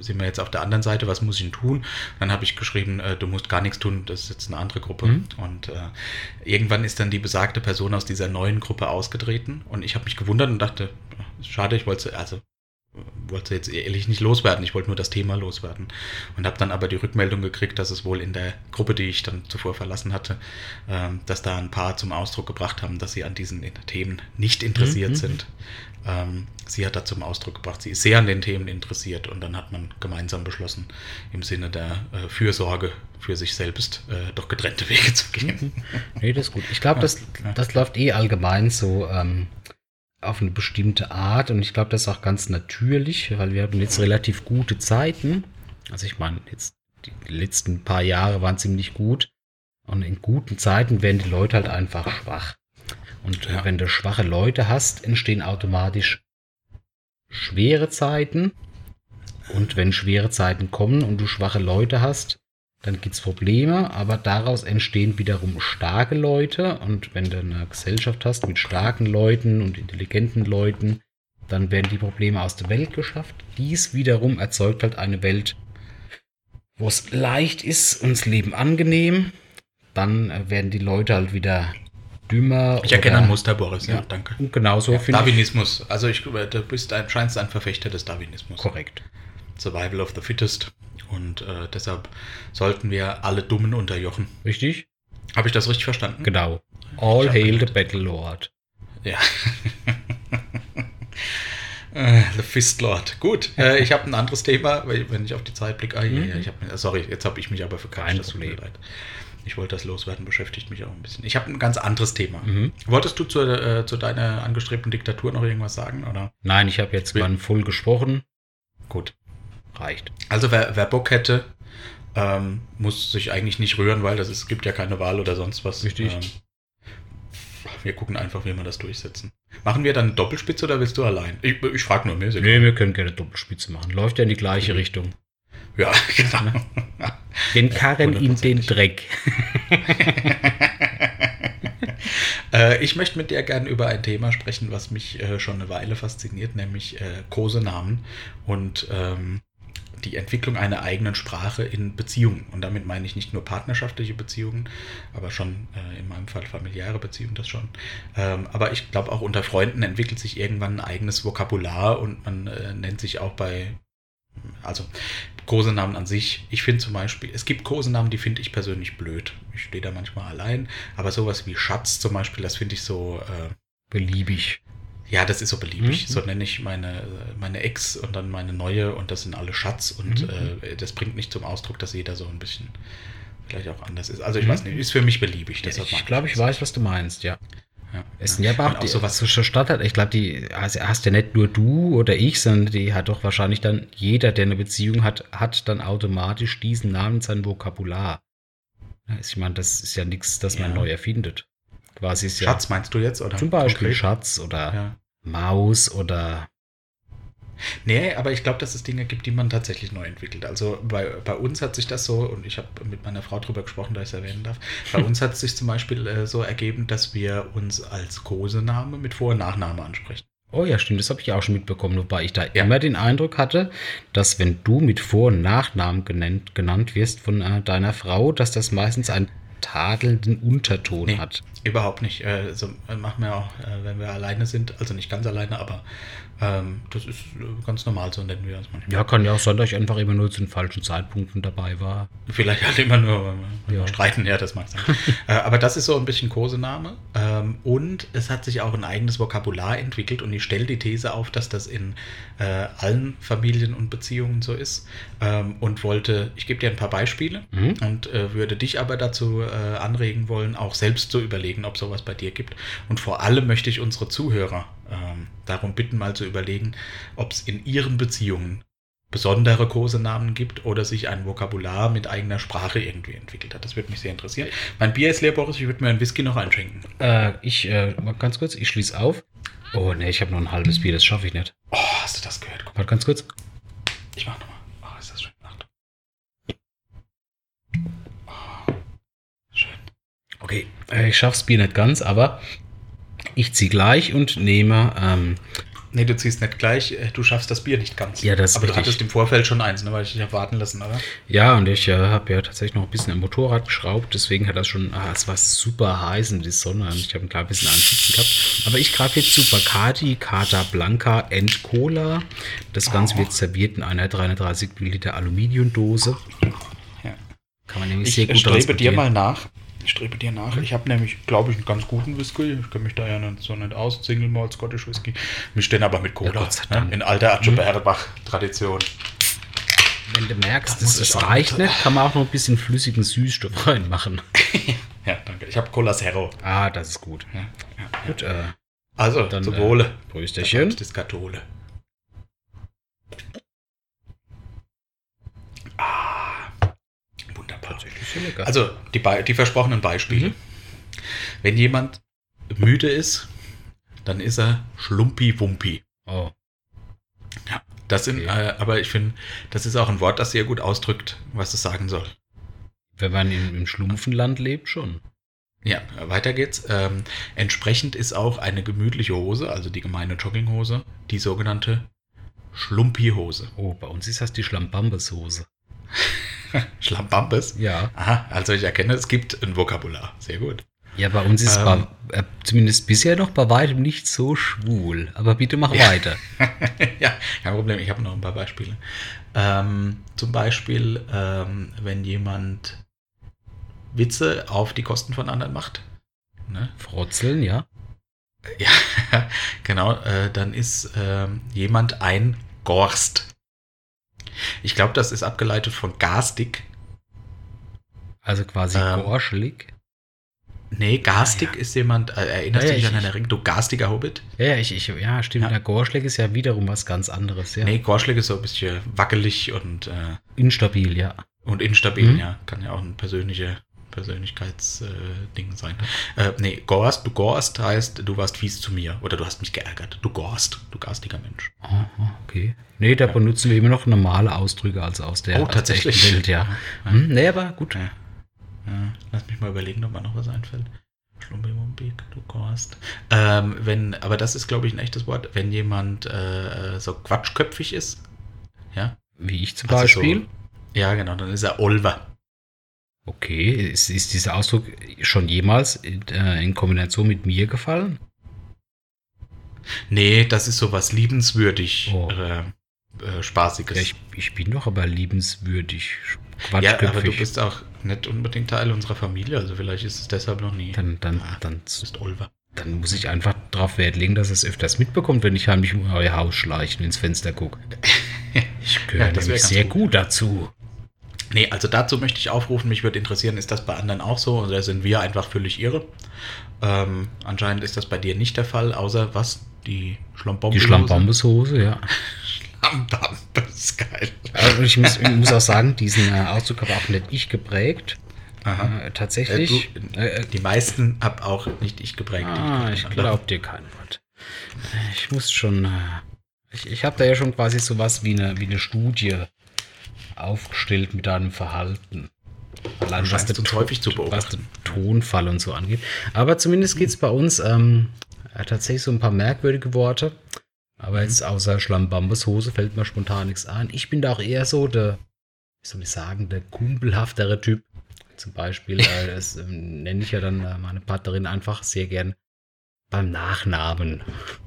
sind wir jetzt auf der anderen Seite, was muss ich denn tun? Dann habe ich geschrieben, äh, du musst gar nichts tun, das ist jetzt eine andere Gruppe. Mhm. Und äh, irgendwann ist dann die besagte Person aus dieser neuen Gruppe ausgetreten und ich habe mich gewundert und dachte, schade, ich wollte, also wollte jetzt ehrlich nicht loswerden. Ich wollte nur das Thema loswerden. Und habe dann aber die Rückmeldung gekriegt, dass es wohl in der Gruppe, die ich dann zuvor verlassen hatte, ähm, dass da ein paar zum Ausdruck gebracht haben, dass sie an diesen Themen nicht interessiert Mhm. sind. Ähm, sie hat da zum Ausdruck gebracht, sie ist sehr an den Themen interessiert. Und dann hat man gemeinsam beschlossen, im Sinne der äh, Fürsorge für sich selbst äh, doch getrennte Wege zu gehen. Nee, das ist gut. Ich glaube, das, das läuft eh allgemein so. Ähm, auf eine bestimmte Art und ich glaube, das ist auch ganz natürlich, weil wir hatten jetzt relativ gute Zeiten. Also ich meine, jetzt die letzten paar Jahre waren ziemlich gut und in guten Zeiten werden die Leute halt einfach schwach. Und Ja. wenn du schwache Leute hast, entstehen automatisch schwere Zeiten. Und wenn schwere Zeiten kommen und du schwache Leute hast, dann gibt es Probleme, aber daraus entstehen wiederum starke Leute. Und wenn du eine Gesellschaft hast mit starken Leuten und intelligenten Leuten, dann werden die Probleme aus der Welt geschafft. Dies wiederum erzeugt halt eine Welt, wo es leicht ist und das Leben angenehm. Dann äh, werden die Leute halt wieder dümmer. Ich erkenne ein Muster, Boris. Ja, Ja. danke. Und genauso Ja, finde ich. Darwinismus. Also ich, du bist ein, scheinst ein Verfechter des Darwinismus. Korrekt. Survival of the Fittest. Und äh, deshalb sollten wir alle Dummen unterjochen. Richtig? Habe ich das richtig verstanden? Genau. All hail the gelernt. Battle Lord. Ja. Äh, The Fist Lord. Gut, äh, ich habe ein anderes Thema, wenn ich auf die Zeit blicke. Ah, ja, ja, Mhm. ich hab, sorry, jetzt habe ich mich aber verquatscht. Das tut mir leid. Ich wollte das loswerden, beschäftigt mich auch ein bisschen. Ich habe ein ganz anderes Thema. Mhm. Wolltest du zu, äh, zu deiner angestrebten Diktatur noch irgendwas sagen? Oder? Nein, ich habe jetzt mal voll gesprochen. Gut. Reicht. Also wer, wer Bock hätte, ähm, muss sich eigentlich nicht rühren, weil das ist, es gibt ja keine Wahl oder sonst was. Richtig. Ähm, wir gucken einfach, wie wir das durchsetzen. Machen wir dann eine Doppelspitze oder willst du allein? Ich, ich frage nur, mir ist. Nee, wir können gerne Doppelspitze machen. Läuft ja in die gleiche Richtung. Ja, genau. Den Karren in den. Dreck. äh, ich möchte mit dir gerne über ein Thema sprechen, was mich äh, schon eine Weile fasziniert, nämlich äh, Kosenamen und ähm, die Entwicklung einer eigenen Sprache in Beziehungen. Und damit meine ich nicht nur partnerschaftliche Beziehungen, aber schon äh, in meinem Fall familiäre Beziehungen, das schon. Ähm, aber ich glaube, auch unter Freunden entwickelt sich irgendwann ein eigenes Vokabular und man äh, nennt sich auch bei, also Kosenamen an sich. Ich finde zum Beispiel, es gibt Kosenamen, die finde ich persönlich blöd. Ich stehe da manchmal allein, aber sowas wie Schatz zum Beispiel, das finde ich so, äh, Beliebig. Ja, das ist so beliebig. Mhm. So nenne ich meine, meine Ex und dann meine neue und das sind alle Schatz und Mhm. äh, das bringt nicht zum Ausdruck, dass jeder so ein bisschen vielleicht auch anders ist. Also ich Mhm. weiß nicht, ist für mich beliebig. deshalb mag Ich glaube, ich das. weiß, was du meinst, ja. Ja, Es ja. sind ja aber auch, die, sowas. so so Standard. Ich glaube, die also hast ja nicht nur du oder ich, sondern die hat doch wahrscheinlich dann jeder, der eine Beziehung hat, hat dann automatisch diesen Namen in seinem Vokabular. Ja, Ich meine, das ist ja nichts, das man Ja. neu erfindet. Quasi ist ja Schatz meinst du jetzt oder? zum Beispiel konkret? Schatz oder Ja. Maus oder Nee, aber ich glaube, dass es Dinge gibt, die man tatsächlich neu entwickelt. Also bei, bei uns hat sich das so, und ich habe mit meiner Frau drüber gesprochen, da ich es erwähnen darf, bei uns hat es sich zum Beispiel äh, so ergeben, dass wir uns als Kosename mit Vor- und Nachname ansprechen. Oh ja, stimmt, das habe ich auch schon mitbekommen, wobei ich da Ja. immer den Eindruck hatte, dass wenn du mit Vor- und Nachnamen genannt, genannt wirst von äh, deiner Frau, dass das meistens einen tadelnden Unterton Nee. hat. Überhaupt nicht. So äh, machen wir auch, äh, wenn wir alleine sind, also nicht ganz alleine, aber ähm, das ist äh, ganz normal, so nennen wir uns manchmal. Ja, kann ja auch sein, dass ich einfach immer nur zu den falschen Zeitpunkten dabei war. Vielleicht halt immer nur Ja. streiten, ja, das mag sein. äh, aber das ist so ein bisschen Kosename. Ähm, und es hat sich auch ein eigenes Vokabular entwickelt und ich stelle die These auf, dass das in äh, allen Familien und Beziehungen so ist. Ähm, und wollte, ich gebe dir ein paar Beispiele Mhm. und äh, würde dich aber dazu äh, anregen wollen, auch selbst zu überlegen, ob sowas bei dir gibt. Und vor allem möchte ich unsere Zuhörer ähm, darum bitten, mal zu überlegen, ob es in ihren Beziehungen besondere Kosenamen gibt oder sich ein Vokabular mit eigener Sprache irgendwie entwickelt hat. Das würde mich sehr interessieren. Mein Bier ist leer, Boris. Ich würde mir einen Whisky noch einschenken. Äh, ich, äh, mal ganz kurz, ich schließe auf. Oh ne, ich habe noch ein halbes Bier, das schaffe ich nicht. Oh, hast du das gehört? Guck, Warte ganz kurz. ich mach nochmal. Oh, ist das schön. Achtung. Oh, schön. Okay, äh, ich schaff's Bier nicht ganz, aber ich ziehe gleich und nehme, ähm, Nee, du ziehst nicht gleich. äh, Du schaffst das Bier nicht ganz. Ja, das ist Aber du richtig. hattest im Vorfeld schon eins, ne, weil ich dich habe warten lassen, oder? ja, und ich äh, habe ja tatsächlich noch ein bisschen am Motorrad geschraubt, deswegen hat das schon, ah, es war super heiß in die Sonne und ich habe ein klein bisschen Anschützen gehabt. Aber ich greife jetzt zu Bacardi Cata Blanca and Cola. Das Ganze Oh. wird serviert in einer 330 Milliliter Aluminiumdose. Ja. Kann man nämlich Ich sehr gut strebe dir mal nach. Ich strebe dir nach. Ich habe nämlich, glaube ich, einen ganz guten Whisky. Ich kenne mich da ja nicht so nicht aus. Single Malt Scottish Whisky. Wir stehen aber mit Cola. Ja, ne? In alter Atschebergebach-Tradition. Wenn du merkst, Das auch reicht nicht, kann man auch noch ein bisschen flüssigen Süßstoff reinmachen. Ja, danke. Ich habe Cola Zero. Ah, das ist gut. Ja, ja. Gut, äh, Also, Dann, zum äh, Wohle. Prösterchen. Das Kathole. Ah, lecker. Also, die, die versprochenen Beispiele. Mhm. Wenn jemand müde ist, dann ist er Schlumpi-Wumpi. oh, Ja, das sind, Okay. äh, aber ich finde, das ist auch ein Wort, das sehr gut ausdrückt, was es sagen soll. wenn man im, im Schlumpfenland lebt, schon. Ja, weiter geht's. Ähm, entsprechend ist auch eine gemütliche Hose, also die gemeine Jogginghose, die sogenannte Schlumpi-Hose. Oh, bei uns ist das die Schlambambeshose. Schlambambes. Ja. Aha, also ich erkenne, es gibt ein Vokabular. Sehr gut. Ja, bei uns ist Ähm. bei, äh, zumindest bisher noch bei weitem nicht so schwul. Aber bitte mach Ja. weiter. ja, kein Problem, ich habe noch ein paar Beispiele. Ähm, zum Beispiel, ähm, wenn jemand Witze auf die Kosten von anderen macht. Ne? Frotzeln, ja. Ja, genau, äh, dann ist ähm, jemand ein Gorst. Ich glaube, das ist abgeleitet von garstig. Also quasi Ähm. gorschelig. Nee, garstig Ah, ja. ist jemand, äh, erinnerst Ja, du dich ja, an ich- einen Ring, du garstiger Hobbit? Ja, ich, ich, ja, stimmt. Ja. Der Gorschleg ist ja wiederum was ganz anderes, ja. Nee, Gorschlig ist so ein bisschen wackelig und, äh, Instabil, ja. und instabil, Mhm. ja. Kann ja auch ein persönliche Persönlichkeitsding äh, sein. Äh, nee, Gorst, du Gorst heißt, du warst fies zu mir oder du hast mich geärgert. Du Gorst, du garstiger Mensch. Aha, okay. Nee, da benutzen wir immer noch normale Ausdrücke als aus der, Oh, tatsächlich. Welt, ja. Ja. Hm, nee, aber gut. Ja. Ja, lass mich mal überlegen, ob mir noch was einfällt. Schlumpi-Wumpi, du Gorst. Ähm, wenn, aber das ist, glaube ich, ein echtes Wort. Wenn jemand äh, so quatschköpfig ist, ja. Wie ich zum Also Beispiel. So, ja, genau, dann ist er Olver. Okay, ist, ist dieser Ausdruck schon jemals in, äh, in Kombination mit mir gefallen? Nee, das ist sowas liebenswürdig, Oh. äh, äh, Spaßiges. Ja, ich, ich bin doch aber liebenswürdig. Ja, aber du bist auch nicht unbedingt Teil unserer Familie, also vielleicht ist es deshalb noch nie. dann, dann, Ah, dann, bist Olver. dann muss ich einfach darauf Wert legen, dass es öfters mitbekommt, wenn ich heimlich um euer Haus schleiche und ins Fenster gucke. Ich gehöre Ja, nämlich sehr gut. gut dazu. Nee, also dazu möchte ich aufrufen, mich würde interessieren, ist das bei anderen auch so oder sind wir einfach völlig irre? Ähm, anscheinend ist das bei dir nicht der Fall, außer was? Die Schlammbombe. Die Schlambambeshose, ja. Schlammbombe ist geil. Also ich muss, ich muss auch sagen, diesen äh, Ausdruck habe auch nicht ich geprägt. Äh, tatsächlich. Äh, du, Äh, äh, Die meisten hab auch nicht ich geprägt. ah, ich geprägt glaube dir kein Wort. Ich muss schon. Äh, ich ich habe da ja schon quasi sowas wie eine, wie eine Studie aufgestellt mit deinem Verhalten. Allein Du scheinst der uns häufig zu was beobachten. den Tonfall und so angeht. Aber zumindest geht es bei uns ähm, ja, tatsächlich so ein paar merkwürdige Worte. Aber Mhm. jetzt außer Schlambambeshose fällt mir spontan nichts ein. Ich bin da auch eher so der, wie soll ich sagen, der kumpelhaftere Typ. Zum Beispiel, äh, das ähm, nenne ich ja dann äh, meine Partnerin einfach sehr gern beim Nachnamen.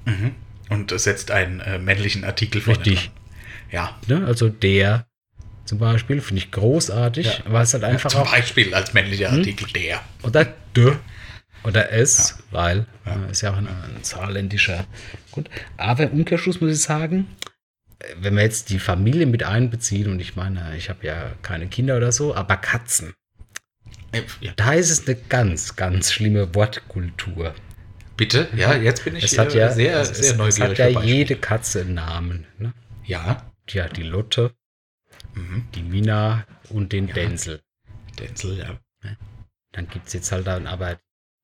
Mhm. Und setzt einen äh, männlichen Artikel vor. Richtig. Ja. Ne? Also der zum Beispiel finde ich großartig, Ja. weil es halt einfach Zum auch Beispiel als männlicher Hm? Artikel der. Oder D. Oder S, Ja. weil Ja. äh, ist ja auch ein, ein saarländischer Grund. Aber im Umkehrschluss muss ich sagen, äh, wenn wir jetzt die Familie mit einbeziehen, und ich meine, ich habe ja keine Kinder oder so, aber Katzen, Äh, ja. da ist es eine ganz, ganz schlimme Wortkultur. Bitte? Ja, jetzt bin ich Es hat ja, sehr, es, sehr es, neugierig. es hat ja jede Katze einen Namen. Ne? Ja. Ja, die Lotte, Mhm. die Mina und den Ja. Denzel. Denzel, ja. Dann gibt es jetzt halt dann aber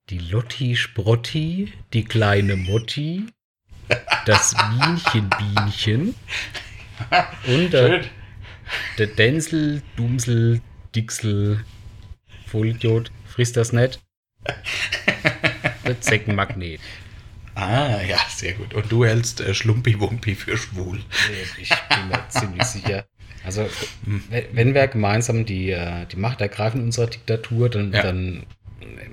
die Lotti Sprotti, die kleine Motti, das Bienchen Bienchen und der, der Denzel, Dumsel, Dixel, Vollidiot, frisst das nicht? Der Zeckenmagnet. Ah, ja, sehr gut. Und du hältst äh, Schlumpi-Wumpi für schwul. Ich bin mir ziemlich sicher. Also, wenn wir gemeinsam die, äh, die Macht ergreifen in unserer Diktatur, dann, Ja. dann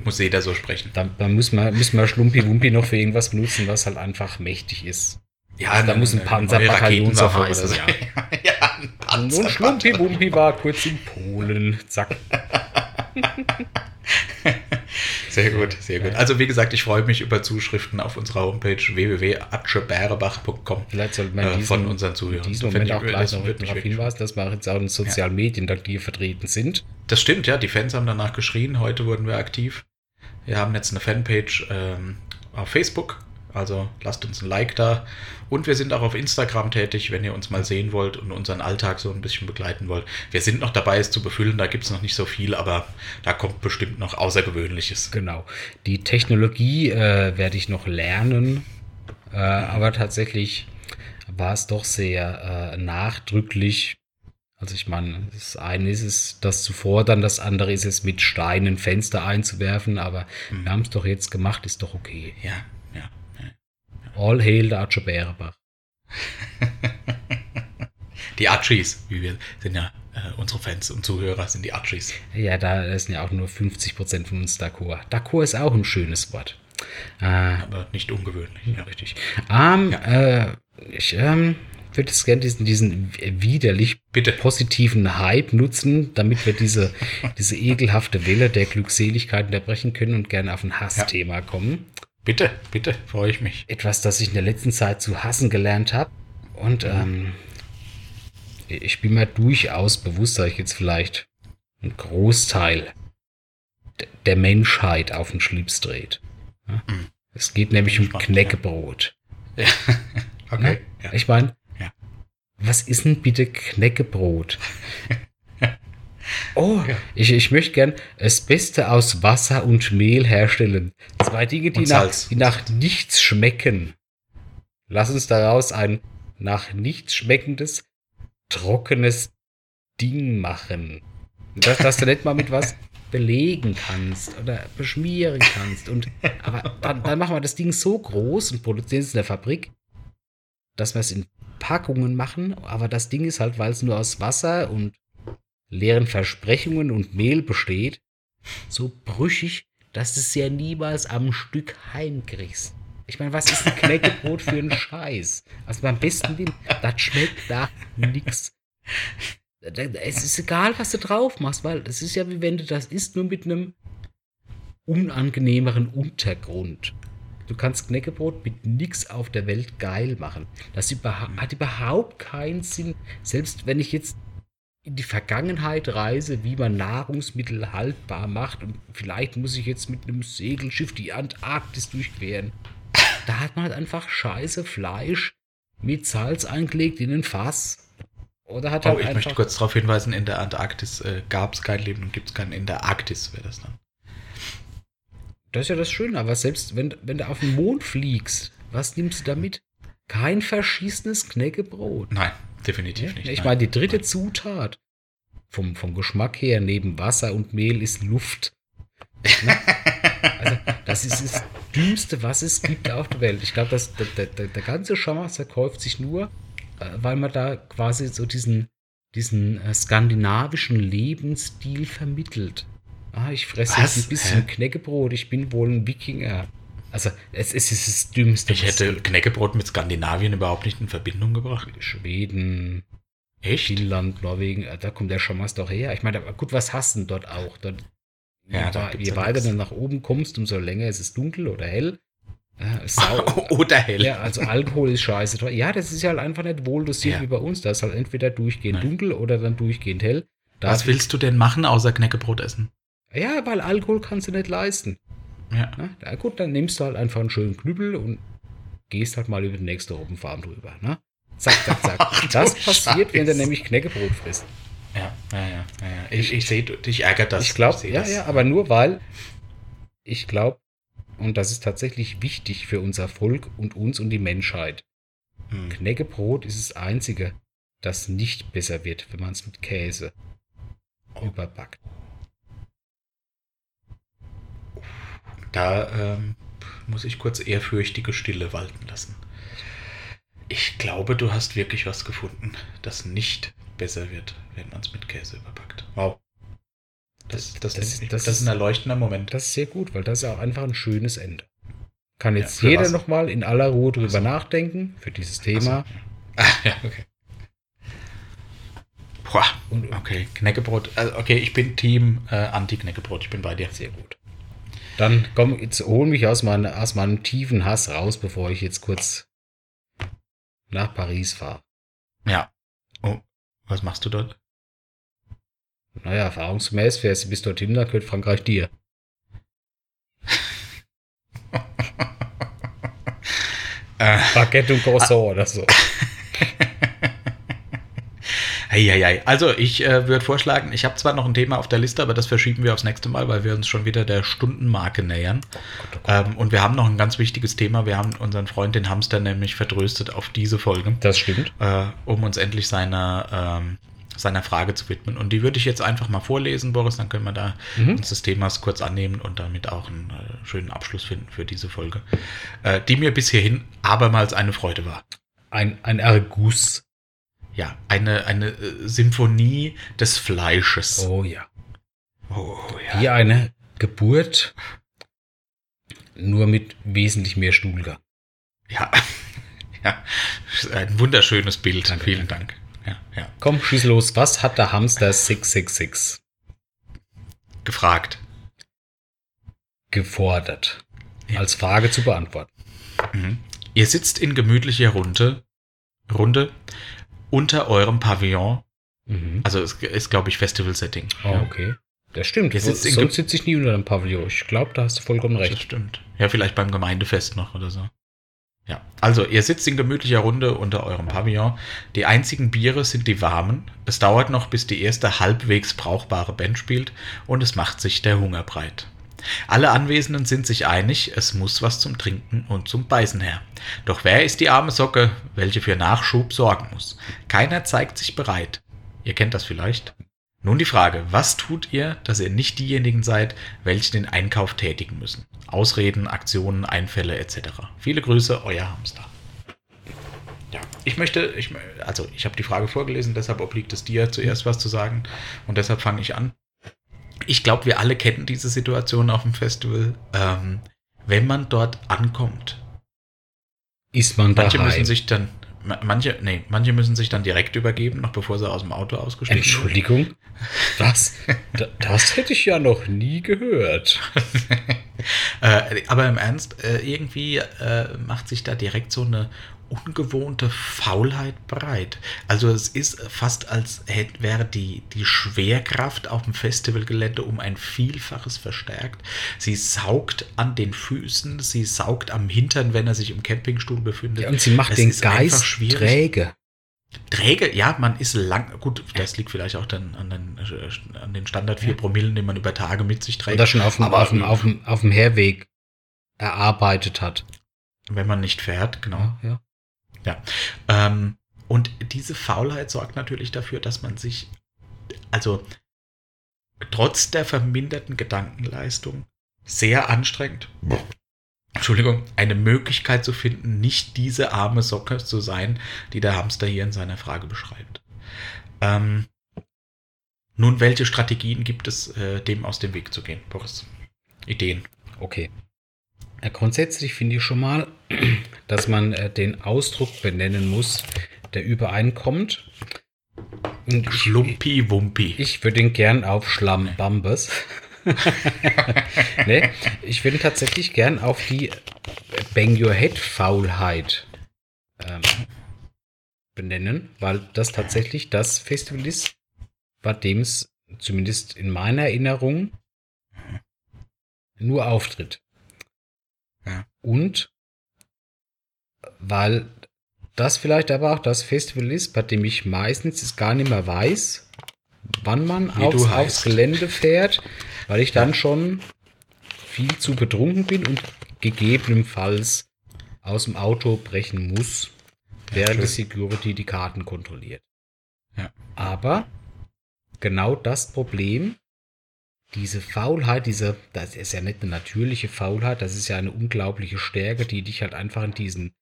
Muss jeder so sprechen. Da, da müssen wir, müssen wir Schlumpi-Wumpi noch für irgendwas benutzen, was halt einfach mächtig ist. Ja, Also da muss ein Panzerbataillon suffice, oder so. ja. ein Und Panzer. Schlumpi-Wumpi war kurz in Polen. Zack. Sehr gut, sehr gut. Also wie gesagt, ich freue mich über Zuschriften auf unserer Homepage www.atschebärebach.com Vielleicht sollte man äh, diesen, von unseren Zuhörern. in diesem Moment auch ich- gleich noch darauf hinweisen, dass wir auch jetzt auch in sozialen Medien dank dir vertreten sind. Das stimmt, ja. Die Fans haben danach geschrien. Heute wurden wir aktiv. Wir haben jetzt eine Fanpage ähm, auf Facebook, Also lasst uns ein Like da. Und wir sind auch auf Instagram tätig, wenn ihr uns mal sehen wollt und unseren Alltag so ein bisschen begleiten wollt. Wir sind noch dabei, es zu befüllen. Da gibt es noch nicht so viel, aber da kommt bestimmt noch Außergewöhnliches. Genau. Die Technologie äh, werde ich noch lernen. Äh, aber tatsächlich war es doch sehr äh, nachdrücklich. Also ich meine, das eine ist es, das zu fordern, das andere ist es, mit Steinen Fenster einzuwerfen, aber Mhm. wir haben es doch jetzt gemacht, ist doch okay. Ja, ja. All hail der Archer Bärenbach. Die Archies, wie wir sind ja, äh, unsere Fans und Zuhörer sind die Archies. Ja, da sind ja auch nur 50% von uns d'accord. D'accord ist auch ein schönes Wort. Äh, Aber nicht ungewöhnlich. Ja, richtig. Ähm, äh, ich ähm, würde es gerne diesen, diesen widerlich Bitte. positiven Hype nutzen, damit wir diese, diese ekelhafte Welle der Glückseligkeit unterbrechen können und gerne auf ein Hassthema kommen. Bitte, bitte, freue ich mich. Etwas, das ich in der letzten Zeit zu hassen gelernt habe. Und ähm, ich bin mir durchaus bewusst, dass ich jetzt vielleicht einen Großteil der Menschheit auf den Schlips dreht. Ja? Mhm. Es geht nämlich um Spannend, Knäckebrot. Ja. Okay. Ja. Ich meine, was ist denn bitte Knäckebrot? Oh, Ja. ich, ich möchte gern das Beste aus Wasser und Mehl herstellen. Zwei Dinge, die, nach, die nach nichts schmecken. Lass uns daraus ein nach nichts schmeckendes, trockenes Ding machen. Das, dass du nicht mal mit was belegen kannst oder beschmieren kannst. Und, aber dann, dann machen wir das Ding so groß und produzieren es in der Fabrik, dass wir es in Packungen machen. Aber das Ding ist halt, weil es nur aus Wasser und leeren Versprechungen und Mehl besteht, so brüchig, dass du es ja niemals am Stück heimkriegst. Ich meine, was ist ein Knäckebrot für ein Scheiß? Also beim besten Willen, das schmeckt nach nix. Es ist egal, was du drauf machst, weil es ist ja wie wenn du das isst, nur mit einem unangenehmeren Untergrund. Du kannst Knäckebrot mit nix auf der Welt geil machen. Das hat überhaupt keinen Sinn. Selbst wenn ich jetzt in die Vergangenheit reise, wie man Nahrungsmittel haltbar macht und vielleicht muss ich jetzt mit einem Segelschiff die Antarktis durchqueren. Da hat man halt einfach scheiße Fleisch mit Salz eingelegt in ein Fass. Oder hat Oh, halt ich möchte kurz darauf hinweisen, in der Antarktis äh, gab es kein Leben und gibt es keinen. In der Arktis wäre das dann. Das ist ja das Schöne, aber selbst wenn, wenn du auf den Mond fliegst, was nimmst du damit? Kein verschießenes Knäckebrot. Nein, definitiv nicht. ich nein. meine, die dritte Zutat vom, vom Geschmack her neben Wasser und Mehl ist Luft. Ne? Also, das ist das Dümmste, was es gibt auf der Welt. Ich glaube, dass der, der, der, ganze Schammer verkauft sich nur, äh, weil man da quasi so diesen, diesen äh, skandinavischen Lebensstil vermittelt. Ah, ich fresse jetzt ein bisschen? Knäckebrot, ich bin wohl ein Wikinger. Also, es, ist das Dümmste. Ich hätte. Knäckebrot mit Skandinavien überhaupt nicht in Verbindung gebracht. Schweden, Echt? Finnland, Norwegen, äh, da kommt der Schammer doch her. Ich meine, aber gut, was hast du denn dort auch? Dort, Ja, je da je weiter du nach oben kommst, umso länger ist es dunkel oder hell. Ja, sau Oder hell. ja, also Alkohol ist scheiße. Ja, das ist ja halt einfach nicht wohl dosiert Ja. wie bei uns. Da ist halt entweder durchgehend Nein. dunkel oder dann durchgehend hell. Da Was willst du denn machen, außer Knäckebrot essen? Ja, weil Alkohol kannst du nicht leisten. Ja. Na gut, dann nimmst du halt einfach einen schönen Knüppel und gehst halt mal über die nächste Robbenfarm drüber. Ne? Zack, zack, zack. Ach das passiert, wenn du nämlich Knäckebrot frisst. Ja, ja, ja. ja. Ich, ich sehe, dich ärgert das. ich glaube, ja, das. ja, aber nur weil ich glaube, und das ist tatsächlich wichtig für unser Volk und uns und die Menschheit. Hm. Knäckebrot ist das einzige, das nicht besser wird, wenn man es mit Käse überbackt. Da ähm, muss ich kurz ehrfürchtige Stille walten lassen. Ich glaube, du hast wirklich was gefunden, das nicht besser wird, wenn man es mit Käse überpackt. Wow. Das, das, Das- das, das- ist ein erleuchtender Moment. Das ist sehr gut, weil das ist auch einfach ein schönes Ende. Kann Ja, jetzt für jeder nochmal in aller Ruhe drüber so. nachdenken für dieses Thema. Ah, ja, okay. Boah, okay, Knäckebrot. Also, okay, ich bin Team äh, Anti-Knäckebrot. Ich bin bei dir. sehr gut. Dann komm, jetzt hol mich aus, meine, aus meinem tiefen Hass raus, bevor ich jetzt kurz nach Paris fahre. Ja. Oh, was machst du dort? Naja, erfahrungsgemäß fährst du bis dorthin, dann gehört Frankreich dir. Äh, Baguette und Croissant oder so. Eieiei. Also ich äh, würde vorschlagen, ich habe zwar noch ein Thema auf der Liste, aber das verschieben wir aufs nächste Mal, weil wir uns schon wieder der Stundenmarke nähern. Oh Gott, oh Gott. Ähm, und wir haben noch ein ganz wichtiges Thema. Wir haben unseren Freund, den Hamster, nämlich vertröstet auf diese Folge. Das stimmt. Äh, um uns endlich seiner, ähm, seiner Frage zu widmen. Und die würde ich jetzt einfach mal vorlesen, Boris. Dann können wir da mhm. uns des Themas kurz annehmen und damit auch einen äh, schönen Abschluss finden für diese Folge, äh, die mir bis hierhin abermals eine Freude war. Ein, ein Erguss ja, eine, eine äh, Symphonie des Fleisches. Oh ja. Oh ja. Wie eine Geburt, nur mit wesentlich mehr Stuhlgang. Ja, ja, ein wunderschönes Bild. Danke, Vielen Dank. Ja, ja. Komm, schieß los. Was hat der Hamster 666? Gefragt. Gefordert. Ja. Als Frage zu beantworten. Mhm. Ihr sitzt in gemütlicher Runde, Runde unter eurem Pavillon. Mhm. Also es ist, glaube ich, Festival-Setting. Oh, ja. okay. Das stimmt. Jetzt sitzt Sonst sitze ich nie unter einem Pavillon. Ich glaube, da hast du vollkommen recht. Das stimmt. Ja, vielleicht beim Gemeindefest noch oder so. Ja, also ihr sitzt in gemütlicher Runde unter eurem Pavillon. Die einzigen Biere sind die warmen. Es dauert noch, bis die erste halbwegs brauchbare Band spielt und es macht sich der Hunger breit. Alle Anwesenden sind sich einig, es muss was zum Trinken und zum Beißen her. Doch wer ist die arme Socke, welche für Nachschub sorgen muss? Keiner zeigt sich bereit. Ihr kennt das vielleicht. Nun die Frage, was tut ihr, dass ihr nicht diejenigen seid, welche den Einkauf tätigen müssen? Ausreden, Aktionen, Einfälle etc. Viele Grüße, euer Hamster. Ja, ich möchte, ich, also ich habe die Frage vorgelesen, deshalb obliegt es dir zuerst was zu sagen und deshalb fange ich an ich glaube, wir alle kennen diese Situation auf dem Festival. Ähm, wenn man dort ankommt, ist man Manche daheim. müssen sich dann, manche, nee, manche müssen sich dann direkt übergeben, noch bevor sie aus dem Auto ausgestiegen sind. Entschuldigung? Was? das hätte ich ja noch nie gehört. äh, aber im Ernst, äh, irgendwie äh, macht sich da direkt so eine ungewohnte Faulheit breit. Also es ist fast als hätte, wäre die, die Schwerkraft auf dem Festivalgelände um ein Vielfaches verstärkt. Sie saugt an den Füßen, sie saugt am Hintern, wenn er sich im Campingstuhl befindet. Ja, und sie macht es den Geist träge. Träge, ja, man ist lang, gut, das liegt vielleicht auch dann an den, an den Standard 4 ja. Promillen, den man über Tage mit sich trägt. Oder schon auf dem, Aber, auf dem, auf dem, auf dem Herweg erarbeitet hat. Wenn man nicht fährt, genau. Ja, ja. Ja. Ähm, und diese Faulheit sorgt natürlich dafür, dass man sich, also trotz der verminderten Gedankenleistung, sehr anstrengend, Entschuldigung, eine Möglichkeit zu finden, nicht diese arme Socke zu sein, die der Hamster hier in seiner Frage beschreibt. Ähm, nun, welche Strategien gibt es, äh, dem aus dem Weg zu gehen, Boris? Ideen. Okay. Grundsätzlich finde ich schon mal, dass man äh, den Ausdruck benennen muss, der übereinkommt. Und Schlumpi-Wumpi. Ich, ich würde ihn gern auf Schlammbambes. nee, ich würde tatsächlich gern auf die Bang Your Head Faulheit ähm, benennen, weil das tatsächlich das Festival ist, bei dem es zumindest in meiner Erinnerung nur auftritt. Und weil das vielleicht aber auch das Festival ist, bei dem ich meistens es gar nicht mehr weiß, wann man aufs, aufs, Gelände fährt, weil ich dann schon viel zu betrunken bin und gegebenenfalls aus dem Auto brechen muss, während ja, die Security die Karten kontrolliert. Ja. Aber genau das Problem, diese Faulheit, diese, das ist ja nicht eine natürliche Faulheit, das ist ja eine unglaubliche Stärke, die dich halt einfach in diesen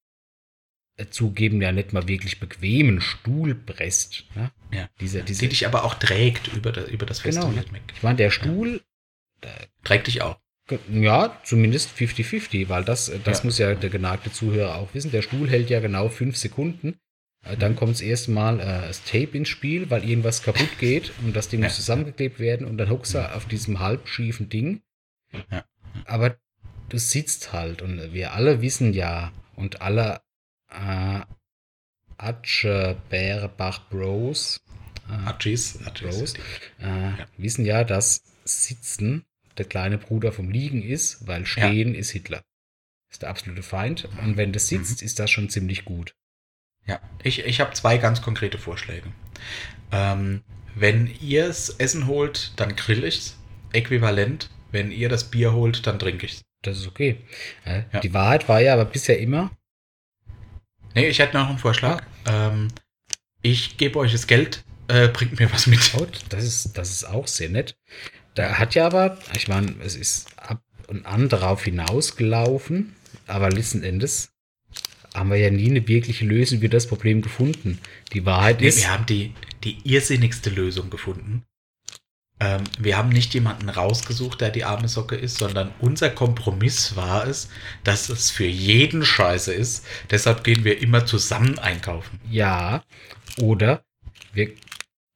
äh, zugeben ja nicht mal wirklich bequemen Stuhl presst. Ne? Ja. Diese, diese, die dich aber auch trägt über, das, über das Festival. Genau, ne? Ich meine, der Stuhl ja. trägt dich auch. Ja, zumindest 50-50, weil das, äh, das ja. muss ja der geneigte Zuhörer auch wissen. Der Stuhl hält ja genau fünf Sekunden. Äh, dann mhm. kommt das erste Mal äh, das Tape ins Spiel, weil irgendwas kaputt geht und das Ding muss zusammengeklebt werden und dann huckst du auf diesem halb schiefen Ding. Aber du sitzt halt und wir alle wissen ja und alle äh, Atsche Bärebach Bros, äh, Atschis, Bros äh, ja. wissen ja, dass Sitzen der kleine Bruder vom Liegen ist, weil Stehen ja. ist Hitler. ist der absolute Feind. Und wenn das sitzt, ist das schon ziemlich gut. Ja, ich, ich habe zwei ganz konkrete Vorschläge. Ähm, wenn ihr das Essen holt, dann grill ich's. Äquivalent. Wenn ihr das Bier holt, dann trinke ich's. Das ist okay. Äh, Ja. Die Wahrheit war ja aber bisher immer, Nee, ich hätte noch einen Vorschlag. Ähm, ich gebe euch das Geld, äh, bringt mir was mit. oh, das ist, das ist auch sehr nett. Da hat ja aber, ich meine, es ist ab und an darauf hinausgelaufen, aber letzten Endes haben wir ja nie eine wirkliche Lösung für das Problem gefunden. Die Wahrheit Nee, ist, wir haben die, die irrsinnigste Lösung gefunden. Ähm, wir haben nicht jemanden rausgesucht, der die arme Socke ist, sondern unser Kompromiss war es, dass es für jeden scheiße ist. Deshalb gehen wir immer zusammen einkaufen. ja, oder wir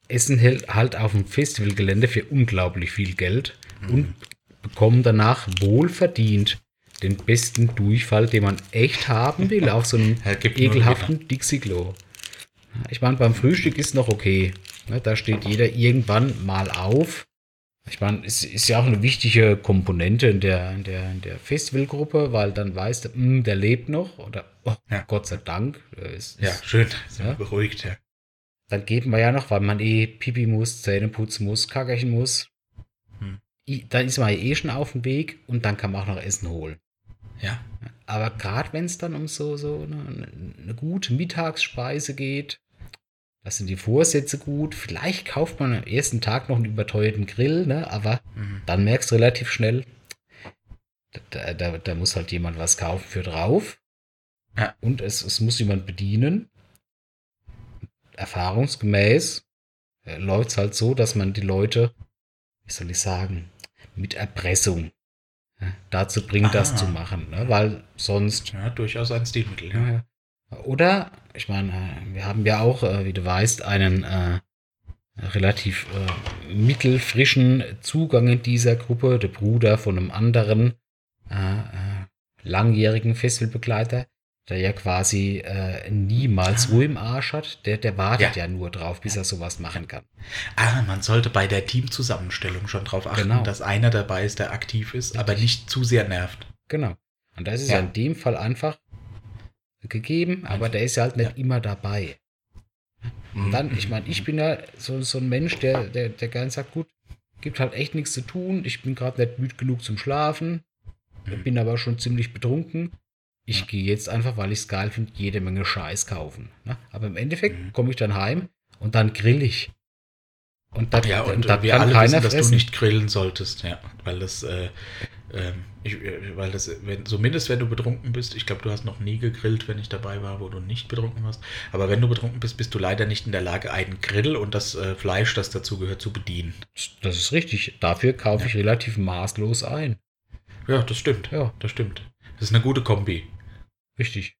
essen halt auf dem Festivalgelände für unglaublich viel Geld und bekommen danach wohlverdient den besten Durchfall, den man echt haben will, auf so einem ekelhaften Dixie-Klo. Ich meine, beim Frühstück ist noch okay. Ne, Da steht jeder irgendwann mal auf. Ich meine, es ist ja auch eine wichtige Komponente in der, in der, in der Festivalgruppe, weil dann weißt du, hm, der lebt noch oder oh, Ja. Gott sei Dank. äh, Ist, Ja, schön. Ja. wir beruhigt, ja. Dann geht man ja noch, weil man eh Pipi muss, Zähne putzen muss, kackerchen muss. Hm. Dann ist man eh schon auf dem Weg und dann kann man auch noch Essen holen. Ja. Aber gerade wenn es dann um so, so eine, eine gute Mittagsspeise geht, da sind die Vorsätze gut. Vielleicht kauft man am ersten Tag noch einen überteuerten Grill, ne? aber Mhm. dann merkst du relativ schnell, da, da, da muss halt jemand was kaufen für drauf. Ja. Und es, es muss jemand bedienen. Erfahrungsgemäß läuft es halt so, dass man die Leute, wie soll ich sagen, mit Erpressung dazu bringt, das Ah. zu machen. Ne? Weil sonst Ja, durchaus ein Stilmittel. Ja. Oder, ich meine, äh, wir haben ja auch, äh, wie du weißt, einen äh, relativ äh, mittelfrischen Zugang in dieser Gruppe, der Bruder von einem anderen äh, äh, langjährigen Festivalbegleiter, der ja quasi äh, niemals Ah. Ruhe im Arsch hat, der, der wartet Ja. ja. nur drauf, bis er sowas machen kann. Ah, man sollte bei der Teamzusammenstellung schon darauf achten, Genau. dass einer dabei ist, der aktiv ist, aber nicht zu sehr nervt. Genau. Und das ist Ja. ja in dem Fall einfach gegeben, aber der ist ja halt nicht immer dabei. Und dann, ich meine, ich bin ja so, so ein Mensch, der, der, der gern sagt, gut, gibt halt echt nichts zu tun. Ich bin gerade nicht müde genug zum Schlafen, Mhm. bin aber schon ziemlich betrunken. Ich gehe jetzt einfach, weil ich es geil finde, jede Menge Scheiß kaufen. Ne? Aber im Endeffekt Mhm. komme ich dann heim und dann grill ich. Und dann, Ja, und und dann wir kann alle keiner wissen, dass fressen. du nicht grillen solltest, ja, weil das, äh, ähm, ich, äh, weil das, wenn, zumindest wenn du betrunken bist, ich glaube, du hast noch nie gegrillt, wenn ich dabei war, wo du nicht betrunken warst, aber wenn du betrunken bist, bist du leider nicht in der Lage, einen Grill und das äh, Fleisch, das dazu gehört, zu bedienen. Das ist richtig. Dafür kaufe Ja. ich relativ maßlos ein. Ja, das stimmt. Ja. Das stimmt. Das ist eine gute Kombi. Richtig.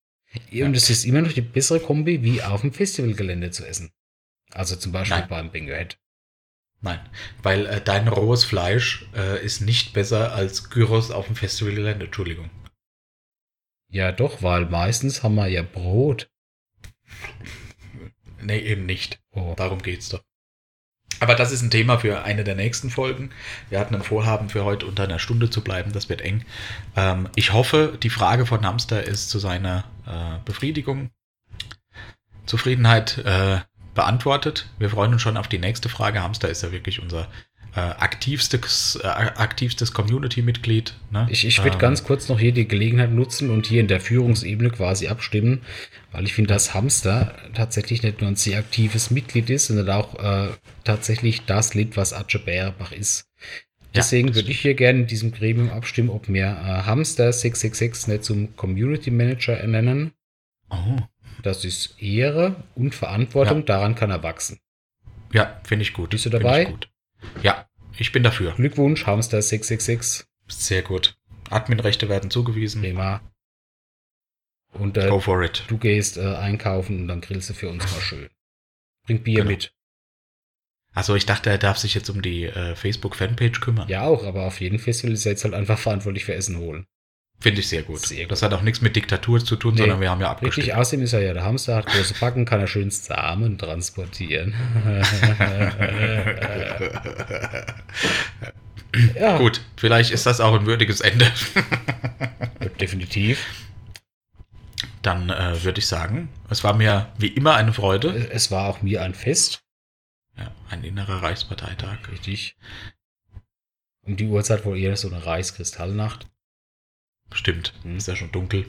Und es ist immer noch die bessere Kombi, wie auf dem Festivalgelände zu essen. Also zum Beispiel Nein. beim Bingo Head. Nein, weil äh, dein rohes Fleisch äh, ist nicht besser als Gyros auf dem Festivalgelände. Entschuldigung. Ja, doch, weil meistens haben wir ja Brot. Nee, eben nicht. Oh. Darum geht's doch. Aber das ist ein Thema für eine der nächsten Folgen. Wir hatten ein Vorhaben für heute unter einer Stunde zu bleiben. Das wird eng. Ähm, ich hoffe, die Frage von Hamster ist zu seiner äh, Befriedigung, Zufriedenheit äh, beantwortet. Wir freuen uns schon auf die nächste Frage. Hamster ist ja wirklich unser äh, aktivstes, äh, aktivstes Community-Mitglied. Ne? Ich, ich würde Ähm, ganz kurz noch hier die Gelegenheit nutzen und hier in der Führungsebene quasi abstimmen, weil ich finde, dass Hamster tatsächlich nicht nur ein sehr aktives Mitglied ist, sondern auch äh, tatsächlich das Lied, was Atje Bärenbach ist. Deswegen das würde ich hier gerne in diesem Gremium abstimmen, ob wir äh, Hamster 666 nicht zum Community Manager ernennen. Oh, Das ist Ehre und Verantwortung, Ja. daran kann er wachsen. ja, finde ich gut. Bist du dabei? Ich gut. Ja, ich bin dafür. Glückwunsch, Hamster 666. Sehr gut. Adminrechte werden zugewiesen. Prima. Und äh, Go for it. du gehst äh, einkaufen und dann grillst du für uns mal schön. Bring Bier Genau. mit. Achso, ich dachte, er darf sich jetzt um die äh, Facebook-Fanpage kümmern. Ja, auch, aber auf jedem Festival ist er jetzt halt einfach verantwortlich für Essen holen. Finde ich sehr gut. Sehr gut. Das hat auch nichts mit Diktatur zu tun, Nee. sondern wir haben ja Richtig, abgestimmt. außerdem ist er ja der Hamster, hat große Backen, kann er schön Samen transportieren. Ja, Gut, vielleicht ist das auch ein würdiges Ende. definitiv. Dann äh, würde ich sagen, es war mir wie immer eine Freude. Es war auch mir ein Fest. Ja, ein innerer Reichsparteitag. Richtig. Um die Uhrzeit wohl eher so eine Reichskristallnacht. Stimmt, Hm. ist ja schon dunkel.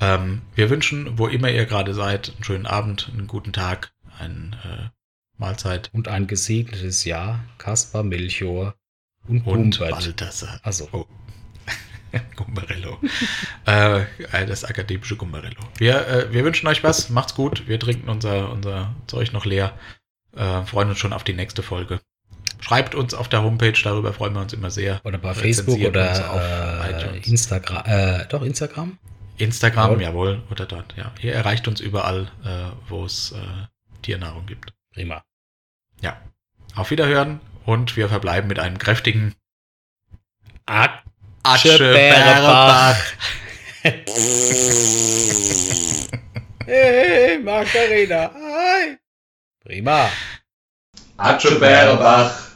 Ähm, wir wünschen, wo immer ihr gerade seid, einen schönen Abend, einen guten Tag, eine äh, Mahlzeit Und ein gesegnetes Jahr. Kaspar, Melchior und, und Bumbert. Balthasar. Also, Oh. Gumbarello. äh, das akademische Gumbarello. Wir, äh, wir wünschen euch was. Macht's gut. Wir trinken unser, unser Zeug noch leer. Äh, freuen uns schon auf die nächste Folge. Schreibt uns auf der Homepage, darüber freuen wir uns immer sehr. oder bei Facebook oder auf äh. Instagram. Äh, doch, Instagram? Instagram, Jawohl. jawohl, oder dort, ja. Ihr erreicht uns überall, äh, wo es äh, Tiernahrung gibt. Prima. Ja. Auf Wiederhören und wir verbleiben mit einem kräftigen Aschebeerbach. hey, Margarina, hi. Prima. Aschebeerbach.